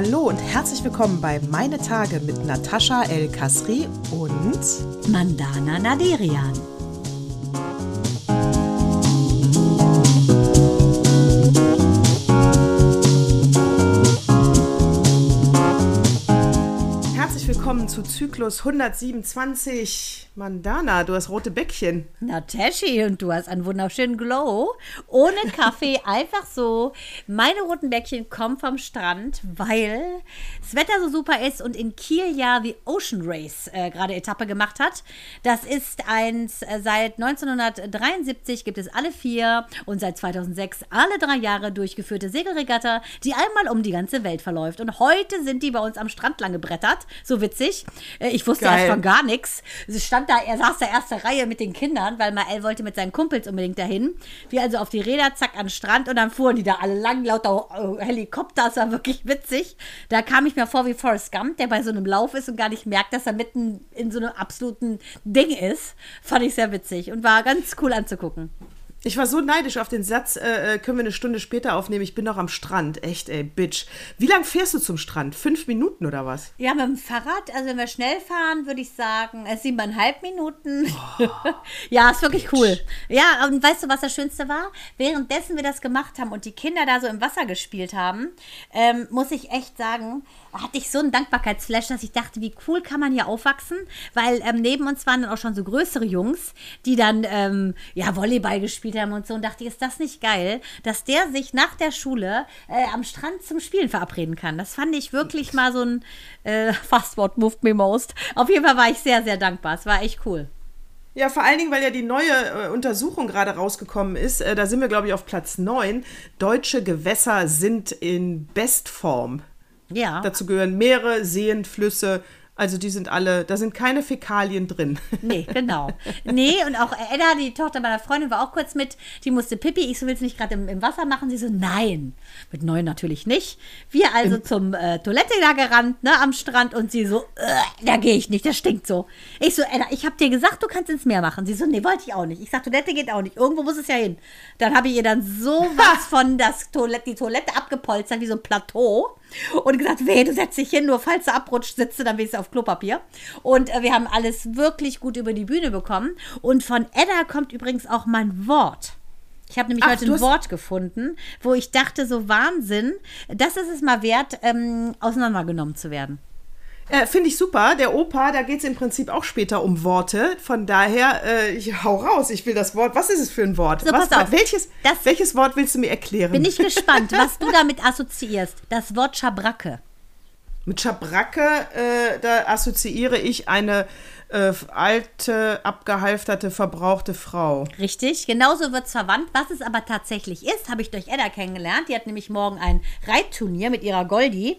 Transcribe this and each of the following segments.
Hallo und herzlich willkommen bei Meine Tage mit Natascha El Kasri und Mandana Naderian. Herzlich willkommen zu Zyklus 127. Mandana, du hast rote Bäckchen. Na, Tashi, und du hast einen wunderschönen Glow. Ohne Kaffee, einfach so. Meine roten Bäckchen kommen vom Strand, weil das Wetter so super ist und in Kiel ja die Ocean Race äh, gerade Etappe gemacht hat. Das ist eins, äh, seit 1973 gibt es alle vier und seit 2006 alle drei Jahre durchgeführte Segelregatta, die einmal um die ganze Welt verläuft. Und heute sind die bei uns am Strand lang gebrettert. So witzig. Äh, ich wusste Geil. erst von gar nichts. Es stand da, er saß da erste Reihe mit den Kindern, weil Mael wollte mit seinen Kumpels unbedingt dahin. Wir also auf die Räder, zack, an den Strand und dann fuhren die da alle lang, lauter äh, Helikopter. Das war wirklich witzig. Da kam ich mir vor wie Forrest Gump, der bei so einem Lauf ist und gar nicht merkt, dass er mitten in so einem absoluten Ding ist. Fand ich sehr witzig und war ganz cool anzugucken. Ich war so neidisch auf den Satz, äh, äh, können wir eine Stunde später aufnehmen, ich bin noch am Strand. Echt, ey, Bitch. Wie lang fährst du zum Strand? Fünf Minuten oder was? Ja, mit dem Fahrrad, also wenn wir schnell fahren, würde ich sagen, äh, siebeneinhalb Minuten. ja, ist wirklich cool. Ja, und weißt du, was das Schönste war? Währenddessen wir das gemacht haben und die Kinder da so im Wasser gespielt haben, ähm, muss ich echt sagen, hatte ich so einen Dankbarkeitsflash, dass ich dachte, wie cool kann man hier aufwachsen? Weil ähm, neben uns waren dann auch schon so größere Jungs, die dann ähm, ja Volleyball gespielt haben und so. Und dachte ich, ist das nicht geil, dass der sich nach der Schule äh, am Strand zum Spielen verabreden kann? Das fand ich wirklich mal so ein äh, Fastword moved me most. Auf jeden Fall war ich sehr, sehr dankbar. Es war echt cool. Ja, vor allen Dingen, weil ja die neue äh, Untersuchung gerade rausgekommen ist. Äh, da sind wir, glaube ich, auf Platz 9. Deutsche Gewässer sind in Bestform. Ja. Dazu gehören Meere, Seen, Flüsse. Also die sind alle, da sind keine Fäkalien drin. Nee, genau. Nee, und auch Edda, die Tochter meiner Freundin, war auch kurz mit. Die musste Pipi. Ich so, willst du nicht gerade im, im Wasser machen? Sie so, nein. Mit neun natürlich nicht. Wir also zum äh, Toilette da gerannt, ne, am Strand. Und sie so, äh, da gehe ich nicht, das stinkt so. Ich so, Edda, ich habe dir gesagt, du kannst ins Meer machen. Sie so, nee, wollte ich auch nicht. Ich sag, Toilette geht auch nicht. Irgendwo muss es ja hin. Dann habe ich ihr dann sowas von das Toilette, die Toilette abgepolstert, wie so ein Plateau. Und gesagt, weh, du setzt dich hin, nur falls du abrutscht, sitzt du dann wenigstens auf Klopapier. Und äh, wir haben alles wirklich gut über die Bühne bekommen. Und von Edda kommt übrigens auch mein Wort. Ich habe nämlich Ach, heute ein Wort gefunden, wo ich dachte, so Wahnsinn, das ist es mal wert, ähm, auseinandergenommen zu werden. Äh, Finde ich super. Der Opa, da geht es im Prinzip auch später um Worte. Von daher, äh, ich hau raus. Ich will das Wort. Was ist es für ein Wort? So, was, pass auf. Welches, Das- welches Wort willst du mir erklären? Bin ich gespannt, was du damit assoziierst. Das Wort Schabracke. Mit Schabracke, äh, da assoziiere ich eine äh, alte, abgehalfterte, verbrauchte Frau. Richtig, genauso wird es verwandt. Was es aber tatsächlich ist, habe ich durch Edda kennengelernt. Die hat nämlich morgen ein Reitturnier mit ihrer Goldie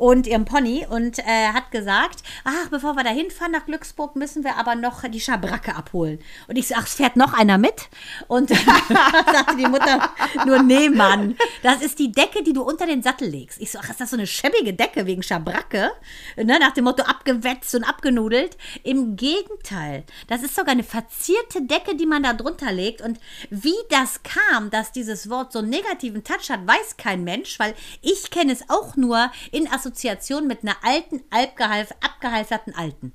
und ihrem Pony und äh, hat gesagt, ach, bevor wir da hinfahren nach Glücksburg, müssen wir aber noch die Schabracke abholen. Und ich so, ach, es fährt noch einer mit? Und sagte die Mutter, nur nee, Mann, das ist die Decke, die du unter den Sattel legst. Ich so, ach, ist das so eine schäbige Decke wegen Schabracke? Ne, nach dem Motto abgewetzt und abgenudelt. Im Gegenteil, das ist sogar eine verzierte Decke, die man da drunter legt. Und wie das kam, dass dieses Wort so einen negativen Touch hat, weiß kein Mensch, weil ich kenne es auch nur in Assoziation mit einer alten, abgehalf, abgehalfterten Alten.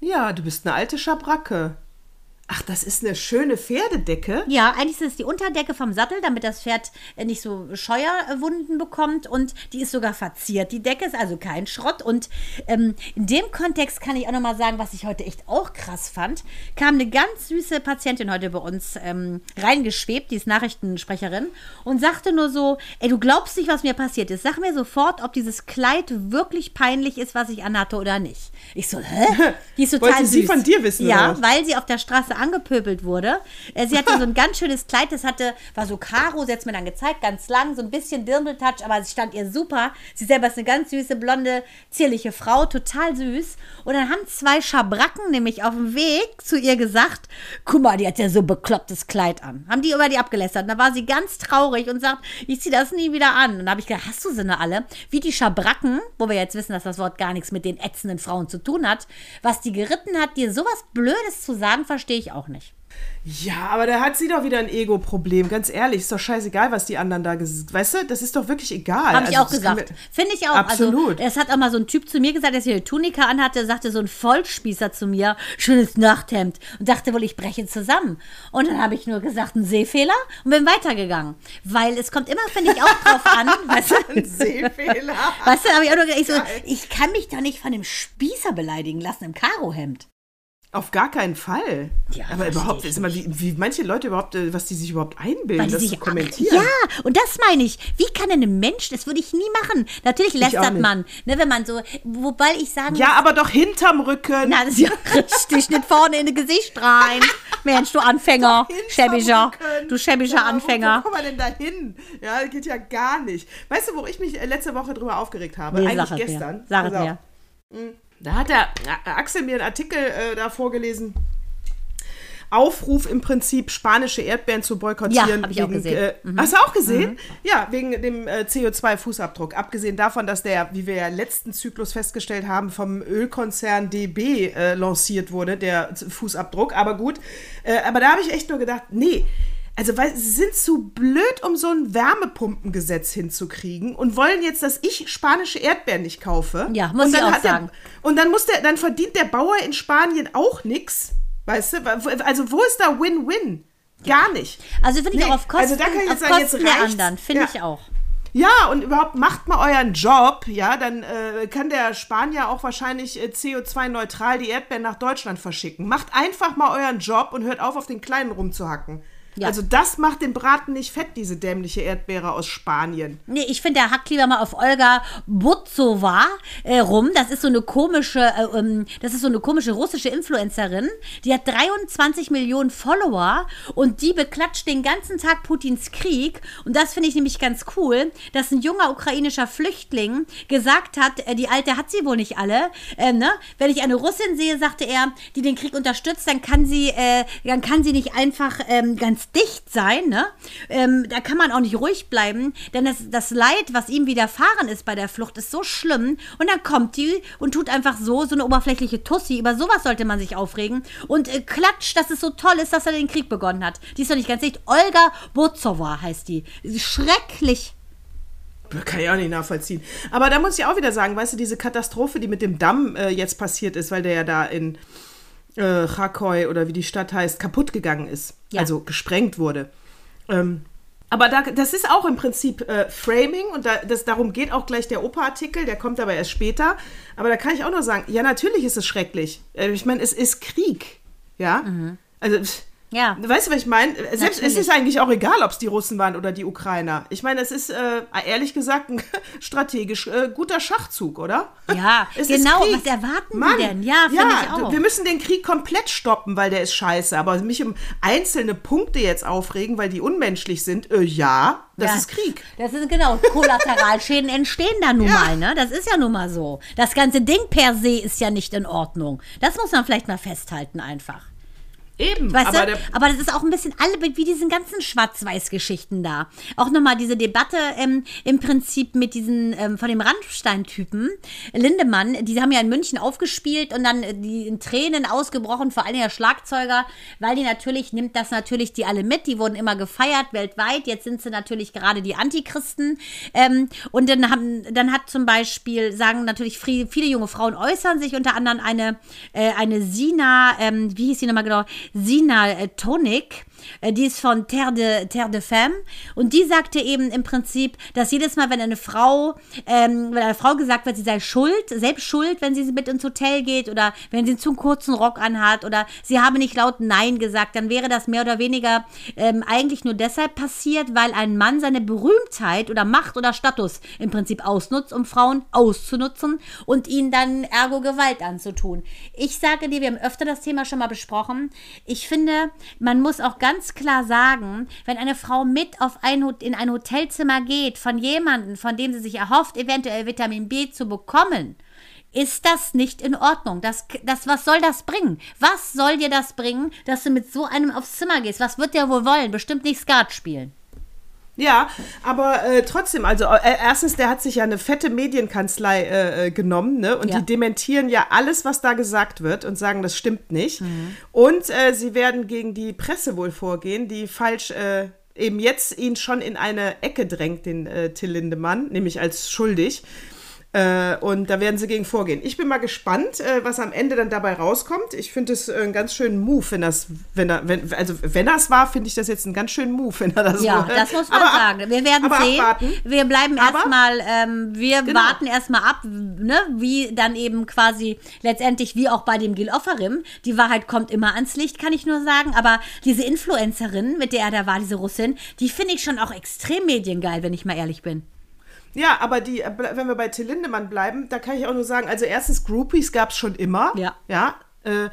Ja, du bist eine alte Schabracke. Ach, das ist eine schöne Pferdedecke. Ja, eigentlich ist es die Unterdecke vom Sattel, damit das Pferd äh, nicht so Scheuerwunden bekommt und die ist sogar verziert. Die Decke ist also kein Schrott und ähm, in dem Kontext kann ich auch nochmal sagen, was ich heute echt auch krass fand, kam eine ganz süße Patientin heute bei uns ähm, reingeschwebt, die ist Nachrichtensprecherin und sagte nur so, ey, du glaubst nicht, was mir passiert ist. Sag mir sofort, ob dieses Kleid wirklich peinlich ist, was ich anhatte oder nicht. Ich so, hä? Die ist total Wollte sie süß. von dir wissen, Ja, weil sie auf der Straße angepöbelt wurde. Äh, Sie hatte so ein ganz schönes Kleid, das hatte, war so Karo, sie hat es mir dann gezeigt, ganz lang, so ein bisschen Dirndl-Touch, aber sie stand ihr super. Sie selber ist eine ganz süße, blonde, zierliche Frau, total süß. Und dann haben zwei Schabracken nämlich auf dem Weg zu ihr gesagt, guck mal, die hat ja so beklopptes Kleid an. Haben die über die abgelästert. Und da war sie ganz traurig und sagt, ich ziehe das nie wieder an. Und da habe ich gedacht, hast du sie alle? Wie die Schabracken, wo wir jetzt wissen, dass das Wort gar nichts mit den ätzenden Frauen zu tun hat, was die geritten hat, dir sowas Blödes zu sagen, verstehe ich auch nicht. Ja, aber da hat sie doch wieder ein Ego-Problem, ganz ehrlich. Ist doch scheißegal, was die anderen da gesagt Weißt du, das ist doch wirklich egal. Habe ich Also, auch gesagt. Finde ich auch. Absolut. Also, es hat auch mal so ein Typ zu mir gesagt, der hier eine Tunika anhatte, sagte so ein Vollspießer zu mir, schönes Nachthemd und dachte wohl, ich breche zusammen. Und dann habe ich nur gesagt, ein Sehfehler und bin weitergegangen. Weil es kommt immer, finde ich, auch drauf an, weißt du, Ein Sehfehler. Weißt du, habe ich auch nur gedacht, ich, so, ich kann mich doch nicht von dem Spießer beleidigen lassen im Karohemd. Auf gar keinen Fall. Ja, aber überhaupt, ist immer, wie, wie manche Leute überhaupt, äh, was die sich überhaupt einbilden, Weil das sich zu kommentieren. Ja, und das meine ich. Wie kann denn ein Mensch, das würde ich nie machen. Natürlich lästert man, ne, wenn man so, wobei ich sagen Ja, aber doch hinterm Rücken. Na, das ist ja richtig, nicht vorne in das Gesicht rein. Mensch, du Anfänger, Rücken. du schäbiger Ja, Anfänger. Wo, kommt man denn da hin? Ja, das geht ja gar nicht. Weißt du, wo ich mich äh, letzte Woche drüber aufgeregt habe? Nee, Eigentlich es mir. gestern. Sag es auf. Da hat der äh, Axel mir einen Artikel äh, da vorgelesen. Aufruf im Prinzip, spanische Erdbeeren zu boykottieren. Ja, hab ich auch wegen, gesehen. Mhm. Äh, Hast du auch gesehen? Ja, wegen dem äh, CO2-Fußabdruck. Abgesehen davon, dass der, wie wir ja letzten Zyklus festgestellt haben, vom Ölkonzern DB äh, lanciert wurde, der Fußabdruck. Aber gut, äh, aber da habe ich echt nur gedacht, nee. Also, weil sie sind zu blöd, um so ein Wärmepumpengesetz hinzukriegen und wollen jetzt, dass ich spanische Erdbeeren nicht kaufe. Ja, muss und ich auch hat der- sagen. und dann muss der, dann verdient der Bauer in Spanien auch nichts. Weißt du? Also wo ist da Win-Win? Gar nicht. Also finde ich Nee, auch auf Kosten, also da kann ich auf jetzt sagen, jetzt Kosten der reicht's. anderen, finde Ja. ich auch. Ja, und überhaupt macht mal euren Job, ja, dann äh, kann der Spanier auch wahrscheinlich äh, CO2-neutral die Erdbeeren nach Deutschland verschicken. Macht einfach mal euren Job und hört auf, auf den Kleinen rumzuhacken. Ja. Also das macht den Braten nicht fett, diese dämliche Erdbeere aus Spanien. Nee, ich finde, der hackt lieber mal auf Olga Butzova äh, rum. Das ist so eine komische, äh, ähm, das ist so eine komische russische Influencerin. Die hat 23 Millionen Follower und die beklatscht den ganzen Tag Putins Krieg. Und das finde ich nämlich ganz cool, dass ein junger ukrainischer Flüchtling gesagt hat, äh, die Alte hat sie wohl nicht alle. Ähm, ne? Wenn ich eine Russin sehe, sagte er, die den Krieg unterstützt, dann kann sie, äh, dann kann sie nicht einfach ähm, ganz dicht sein. Ne? Ähm, da kann man auch nicht ruhig bleiben, denn das, das Leid, was ihm widerfahren ist bei der Flucht, ist so schlimm. Und dann kommt die und tut einfach so, so eine oberflächliche Tussi. Über sowas sollte man sich aufregen. Und äh, klatscht, dass es so toll ist, dass er den Krieg begonnen hat. Die ist doch nicht ganz dicht. Olga Bozova heißt die. Schrecklich. Kann ich auch nicht nachvollziehen. Aber da muss ich auch wieder sagen, weißt du, diese Katastrophe, die mit dem Damm äh, jetzt passiert ist, weil der ja da in äh, Chakoy oder wie die Stadt heißt, kaputt gegangen ist. Ja. Also gesprengt wurde. Ähm, aber da, das ist auch im Prinzip äh, Framing und da, das, darum geht auch gleich der Opa-Artikel, der kommt aber erst später. Aber da kann ich auch nur sagen, ja, natürlich ist es schrecklich. Äh, ich meine, es ist Krieg. Ja? Also. Ja. Weißt du, was ich meine? Selbst es Natürlich. ist eigentlich auch egal, ob es die Russen waren oder die Ukrainer. Ich meine, es ist äh, ehrlich gesagt ein strategisch äh, guter Schachzug, oder? Ja, Es genau. Was erwarten Mann, die denn? Ja, finde ich auch. Wir müssen den Krieg komplett stoppen, weil der ist scheiße. Aber mich um einzelne Punkte jetzt aufregen, weil die unmenschlich sind, äh, ja, das Ja, ist Krieg. Das ist genau, Kollateralschäden entstehen da nun Ja. mal, ne? Das ist ja nun mal so. Das ganze Ding per se ist ja nicht in Ordnung. Das muss man vielleicht mal festhalten einfach. Eben. Weißt aber du? Aber das ist auch ein bisschen alle wie diesen ganzen Schwarz-Weiß-Geschichten da. Auch nochmal diese Debatte ähm, im Prinzip mit diesen ähm, von dem Rammstein-Typen, Lindemann, die haben ja in München aufgespielt und dann äh, die in Tränen ausgebrochen, vor allem der Schlagzeuger, weil die natürlich, nimmt das natürlich die alle mit, die wurden immer gefeiert weltweit, jetzt sind sie natürlich gerade die Antichristen. Ähm, und dann haben, dann hat zum Beispiel, sagen natürlich viele, viele junge Frauen äußern sich, unter anderem eine, äh, eine Sina, ähm, wie hieß sie nochmal genau? Sina äh, Tonic. Äh, Die ist von Terre de, Terre de Femme und die sagte eben im Prinzip, dass jedes Mal, wenn eine Frau, ähm, wenn einer Frau gesagt wird, sie sei schuld, selbst schuld, wenn sie mit ins Hotel geht oder wenn sie einen zu kurzen Rock anhat oder sie habe nicht laut Nein gesagt, dann wäre das mehr oder weniger ähm, eigentlich nur deshalb passiert, weil ein Mann seine Berühmtheit oder Macht oder Status im Prinzip ausnutzt, um Frauen auszunutzen und ihnen dann ergo Gewalt anzutun. Ich sage dir, wir haben öfter das Thema schon mal besprochen. Ich finde, man muss auch ganz klar sagen, wenn eine Frau mit auf ein, in ein Hotelzimmer geht von jemandem, von dem sie sich erhofft, eventuell Vitamin B zu bekommen, ist das nicht in Ordnung. Das, das, was soll das bringen? Was soll dir das bringen, dass du mit so einem aufs Zimmer gehst? Was wird der wohl wollen? Bestimmt nicht Skat spielen. Ja, aber äh, trotzdem, also äh, erstens, der hat sich ja eine fette Medienkanzlei äh, äh, genommen, ne? Und Ja. die dementieren ja alles, was da gesagt wird und sagen, das stimmt nicht. Und äh, sie werden gegen die Presse wohl vorgehen, die falsch äh, eben jetzt ihn schon in eine Ecke drängt, den äh, Till Lindemann, nämlich als schuldig. Äh, und da werden sie gegen vorgehen. Ich bin mal gespannt, äh, was am Ende dann dabei rauskommt. Ich finde es äh, einen ganz schönen Move, wenn das, wenn er, wenn, also wenn das war, finde ich das jetzt einen ganz schönen Move, wenn er das Ja, wohl- das muss man Aber ab- sagen. Wir werden sehen. abwarten. Wir bleiben erstmal, ähm, wir Genau. warten erstmal ab, ne, wie dann eben quasi letztendlich, wie auch bei dem Gil Offerim, die Wahrheit kommt immer ans Licht, kann ich nur sagen. Aber diese Influencerin, mit der er da war, diese Russin, die finde ich schon auch extrem mediengeil, wenn ich mal ehrlich bin. Ja, aber die, äh, wenn wir bei Till Lindemann bleiben, da kann ich auch nur sagen, also erstens Groupies gab es schon immer. Ja. Ja. Äh,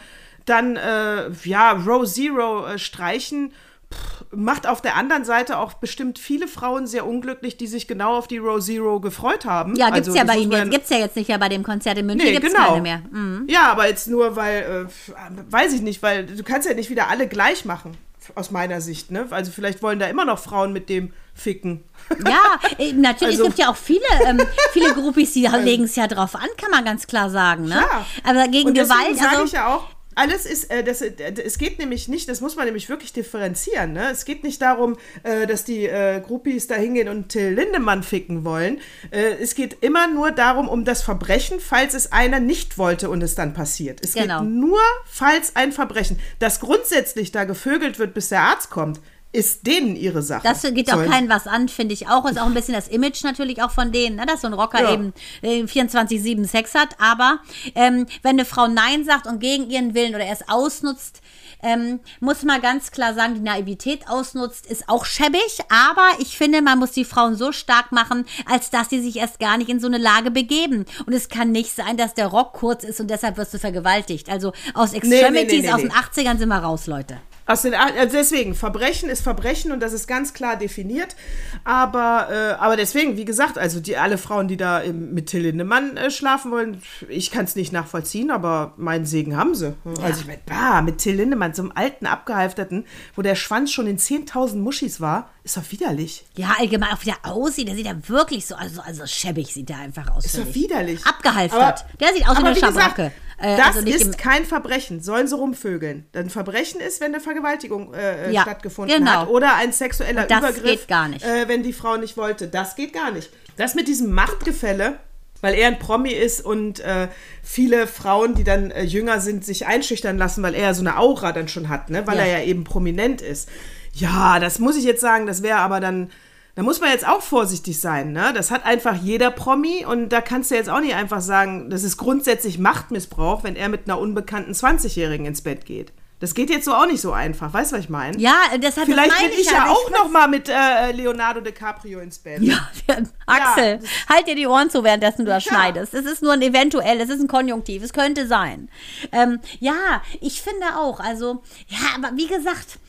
dann, äh, ja, Row Zero äh, streichen. pff, Macht auf der anderen Seite auch bestimmt viele Frauen sehr unglücklich, die sich genau auf die Row Zero gefreut haben. Ja, gibt's Also, ja bei ihm jetzt, gibt's ja jetzt nicht mehr bei dem Konzert in München, Nee, gibt's genau. keine mehr. Mhm. Ja, aber jetzt nur, weil, äh, weiß ich nicht, weil du kannst ja nicht wieder alle gleich machen, aus meiner Sicht, ne? Also vielleicht wollen da immer noch Frauen mit dem ficken. Ja, äh, natürlich, Also- es gibt ja auch viele, ähm, viele Groupies, die legen es ja drauf an, kann man ganz klar sagen. Ne? Ja. Aber gegen Gewalt, sage also, ich ja auch, alles ist, äh, das, äh, es geht nämlich nicht, das muss man nämlich wirklich differenzieren. Ne? Es geht nicht darum, äh, dass die äh, Groupies da hingehen und Till Lindemann ficken wollen. Äh, es geht immer nur darum, um das Verbrechen, falls es einer nicht wollte und es dann passiert. Es Genau. geht nur, falls ein Verbrechen, das grundsätzlich da gevögelt wird, bis der Arzt kommt, ist denen ihre Sache. Das geht auch keinen was an, finde ich auch. Ist auch ein bisschen das Image natürlich auch von denen, ne? dass so ein Rocker Ja. eben äh, 24-7 Sex hat. Aber ähm, wenn eine Frau Nein sagt und gegen ihren Willen oder es ausnutzt, ähm, muss man ganz klar sagen, die Naivität ausnutzt, ist auch schäbig. Aber ich finde, man muss die Frauen so stark machen, als dass sie sich erst gar nicht in so eine Lage begeben. Und es kann nicht sein, dass der Rock kurz ist und deshalb wirst du vergewaltigt. Also aus nee, nee, Extremities, nee, aus nee. den 80ern sind wir raus, Leute. Aus den, also deswegen, Verbrechen ist Verbrechen und das ist ganz klar definiert. Aber, äh, aber deswegen, wie gesagt, also die alle Frauen, die da im, mit Till Lindemann äh, schlafen wollen, ich kann es nicht nachvollziehen, aber meinen Segen haben sie. Also ich meine, bah, mit Till Lindemann, so einem alten, abgehalfterten, wo der Schwanz schon in 10.000 Muschis war, ist doch widerlich. Ja, allgemein auch wie der aussieht, der sieht ja wirklich so, also, also schäbig sieht er einfach aus. Ist doch widerlich. Abgehalftert. Aber- der sieht aus wie eine wie gesagt, Schabracke. Äh, das also nicht im- ist kein Verbrechen. Sollen sie rumvögeln. Dann Verbrechen ist, wenn eine Vergewaltigung äh, Ja, stattgefunden genau. hat. Oder ein sexueller Das Übergriff. geht gar nicht. Äh, wenn die Frau nicht wollte. Das geht gar nicht. Das mit diesem Machtgefälle, weil er ein Promi ist und äh, viele Frauen, die dann äh, jünger sind, sich einschüchtern lassen, weil er ja so eine Aura dann schon hat, ne? weil Ja. er ja eben prominent ist. Ja, das muss ich jetzt sagen, das wäre aber dann. Da muss man jetzt auch vorsichtig sein, ne? Das hat einfach jeder Promi und da kannst du jetzt auch nicht einfach sagen, das ist grundsätzlich Machtmissbrauch, wenn er mit einer unbekannten 20-Jährigen ins Bett geht. Das geht jetzt so auch nicht so einfach, weißt du, was ich meine? Ja, deshalb Vielleicht das bin ich ja aber auch ich noch mal mit äh, Leonardo DiCaprio ins Bett. Ja, Axel, halt dir die Ohren zu, währenddessen du das Ja. schneidest. Es ist nur ein eventuell, es ist ein Konjunktiv, es könnte sein. Ähm, ja, ich finde auch, also, ja, aber wie gesagt,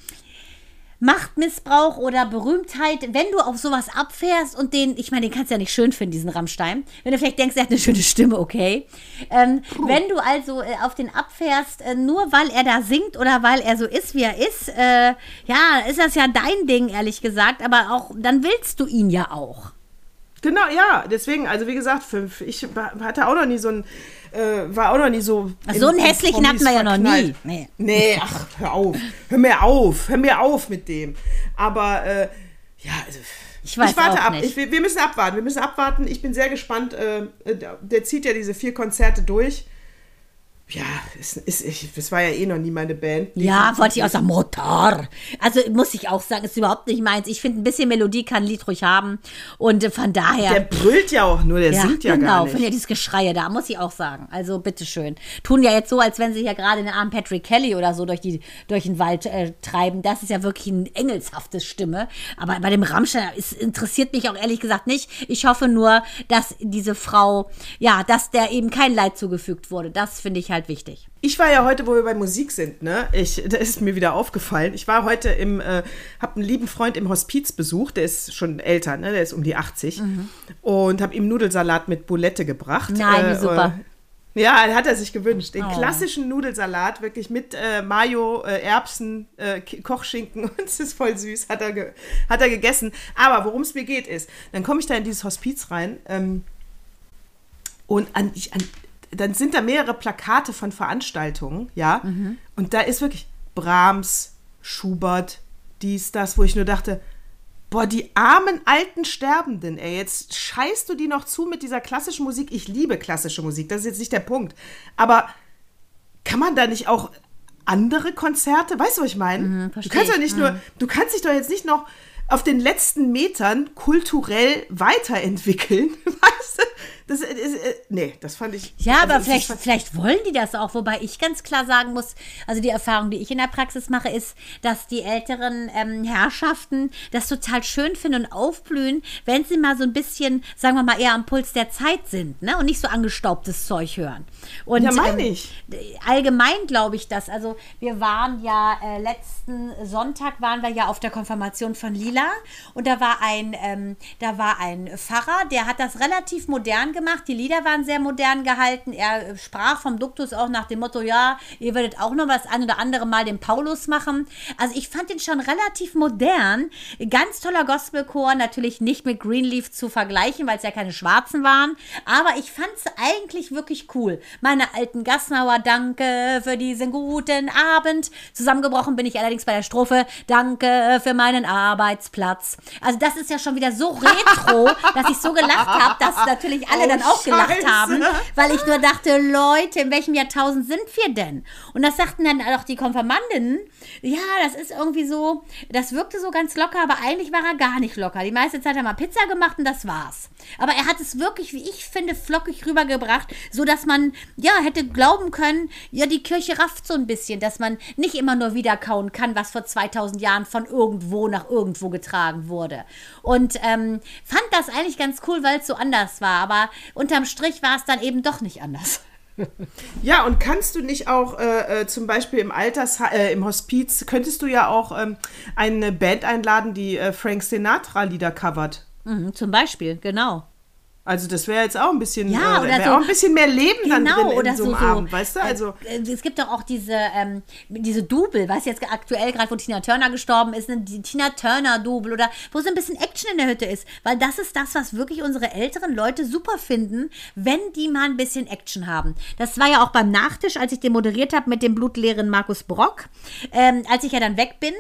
Machtmissbrauch oder Berühmtheit, wenn du auf sowas abfährst und den, ich meine, den kannst du ja nicht schön finden, diesen Rammstein. Wenn du vielleicht denkst, er hat eine schöne Stimme, okay. Ähm, wenn du also äh, auf den abfährst, äh, nur weil er da singt oder weil er so ist, wie er ist, äh, ja, ist das ja dein Ding, ehrlich gesagt, aber auch, dann willst du ihn ja auch. Genau, ja, deswegen, also wie gesagt, fünf, ich hatte auch noch nie so ein, äh, war auch noch nie so. Ach, so einen in hässlichen Promis hatten wir ja noch nie. Nee. Nee, ach, hör auf. Hör mir auf. Hör mir auf mit dem. Aber, äh, ja, also. Ich weiß warte auch ab. nicht. Ich, wir müssen abwarten. Wir müssen abwarten. Ich bin sehr gespannt. Äh, der, der zieht ja diese vier Konzerte durch. Ja, es, es, ich, das war ja eh noch nie meine Band. Ja, wollte ich auch sagen, Motor. Also muss ich auch sagen, ist überhaupt nicht meins. Ich finde, ein bisschen Melodie kann ein Lied ruhig haben. Und äh, von daher. Der brüllt ja auch nur, der singt ja genau, gar nicht. ja dieses Geschreie da, muss ich auch sagen. Also bitteschön. Tun ja jetzt so, als wenn sie hier gerade den armen Patrick Kelly oder so durch, die, durch den Wald äh, treiben. Das ist ja wirklich eine engelshafte Stimme. Aber bei dem Rammstein es interessiert mich auch ehrlich gesagt nicht. Ich hoffe nur, dass diese Frau, ja, dass der eben kein Leid zugefügt wurde. Das finde ich halt wichtig. Ich war ja heute, wo wir bei Musik sind, ne? Ich, da ist mir wieder aufgefallen. Ich war heute im, äh, hab einen lieben Freund im Hospiz besucht, der ist schon älter, ne? Der ist um die 80. Und habe ihm Nudelsalat mit Boulette gebracht. Nein, Äh, super. Ja, hat er sich gewünscht. Den Oh. klassischen Nudelsalat, wirklich mit äh, Mayo, äh, Erbsen, äh, Kochschinken und es ist voll süß, hat er, hat er gegessen. Aber worum es mir geht ist, dann komme ich da in dieses Hospiz rein ähm, und an, ich, an, dann sind da mehrere Plakate von Veranstaltungen, ja, und da ist wirklich Brahms, Schubert, dies, das, wo ich nur dachte, Boah, die armen alten Sterbenden, ey, jetzt scheißt du die noch zu mit dieser klassischen Musik. Ich liebe klassische Musik, das ist jetzt nicht der Punkt. Aber kann man da nicht auch andere Konzerte, weißt du, was ich meine? du Mhm, versteh kannst doch ich, nicht nur, du kannst dich doch jetzt nicht noch auf den letzten Metern kulturell weiterentwickeln, weißt du? Das ist, äh, nee, das fand ich. Ja, also aber vielleicht, vielleicht wollen die das auch, wobei ich ganz klar sagen muss, also die Erfahrung, die ich in der Praxis mache, ist, dass die älteren ähm, Herrschaften das total schön finden und aufblühen, wenn sie mal so ein bisschen, sagen wir mal, eher am Puls der Zeit sind, ne? Und nicht so angestaubtes Zeug hören. Und, Ja, meine ähm, ich. allgemein glaube ich das. Also wir waren ja äh, letzten Sonntag waren wir ja auf der Konfirmation von Lila und da war ein ähm, da war ein Pfarrer, der hat das relativ modern gemacht. Die Lieder waren sehr modern gehalten. Er äh, sprach vom Duktus auch nach dem Motto, ja, ihr werdet auch noch was ein oder andere Mal den Paulus machen. Also ich fand ihn schon relativ modern. Ganz toller Gospelchor, natürlich nicht mit Greenleaf zu vergleichen, weil es ja keine Schwarzen waren. Aber ich fand es eigentlich wirklich cool. Meine alten Gassnauer, danke für diesen guten Abend. Zusammengebrochen bin ich allerdings bei der Strophe, danke für meinen Arbeitsplatz. Also das ist ja schon wieder so retro, dass ich so gelacht habe, dass natürlich alle Oh, dann auch gelacht Scheiße. haben, weil ich nur dachte, Leute, in welchem Jahrtausend sind wir denn? Und das sagten dann auch die Konfirmandinnen, ja, das ist irgendwie so, das wirkte so ganz locker, aber eigentlich war er gar nicht locker. Die meiste Zeit hat er mal Pizza gemacht und das war's. Aber er hat es wirklich, wie ich finde, flockig rübergebracht, so dass man, ja, hätte glauben können, ja, die Kirche rafft so ein bisschen, dass man nicht immer nur wiederkauen kann, was vor 2000 Jahren von irgendwo nach irgendwo getragen wurde. Und ähm, fand das eigentlich ganz cool, weil es so anders war. Aber unterm Strich war es dann eben doch nicht anders. Ja, und kannst du nicht auch äh, äh, zum Beispiel im Alters, äh, im Hospiz, könntest du ja auch ähm, eine Band einladen, die äh, Frank Sinatra-Lieder covert. Mhm, zum Beispiel, genau. Also das wäre jetzt auch ein bisschen, Ja, äh, oder so- auch ein bisschen mehr Leben dann Genau, drin in oder so so, Abend, weißt du? Also äh, äh, es gibt doch auch diese, ähm, diese Double, weißt du, jetzt aktuell gerade, wo Tina Turner gestorben ist, ne, die Tina Turner Double oder wo so ein bisschen Action in der Hütte ist, weil das ist das, was wirklich unsere älteren Leute super finden, wenn die mal ein bisschen Action haben. Das war ja auch beim Nachtisch, als ich den moderiert habe mit dem blutleeren Markus Brock, ähm, als ich ja dann weg bin,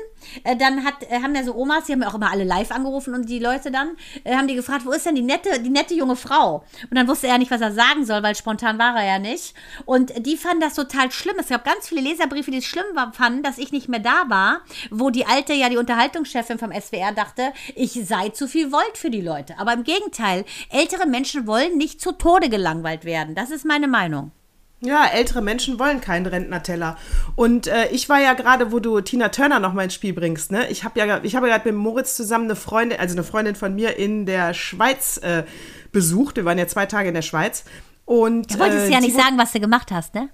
äh, dann hat, äh, haben ja so Omas, die haben ja auch immer alle live angerufen und die Leute dann, äh, haben die gefragt, wo ist denn die nette, die nette junge Frau? Und dann wusste er nicht, was er sagen soll, weil spontan war er ja nicht. Und die fanden das total schlimm. Es gab ganz viele Leserbriefe, die es schlimm fanden, dass ich nicht mehr da war, wo die alte, ja die Unterhaltungschefin vom SWR dachte, ich sei zu viel Volt für die Leute. Aber im Gegenteil, ältere Menschen wollen nicht zu Tode gelangweilt werden. Das ist meine Meinung. Ja, ältere Menschen wollen keinen Rentnerteller. Und äh, ich war ja gerade, wo du Tina Turner noch mal ins Spiel bringst, ne? Ich habe ja, ich habe ja gerade mit Moritz zusammen eine Freundin, also eine Freundin von mir in der Schweiz äh, besucht. Wir waren ja zwei Tage in der Schweiz. Und Du wolltest äh, ja nicht sagen, was du gemacht hast, ne?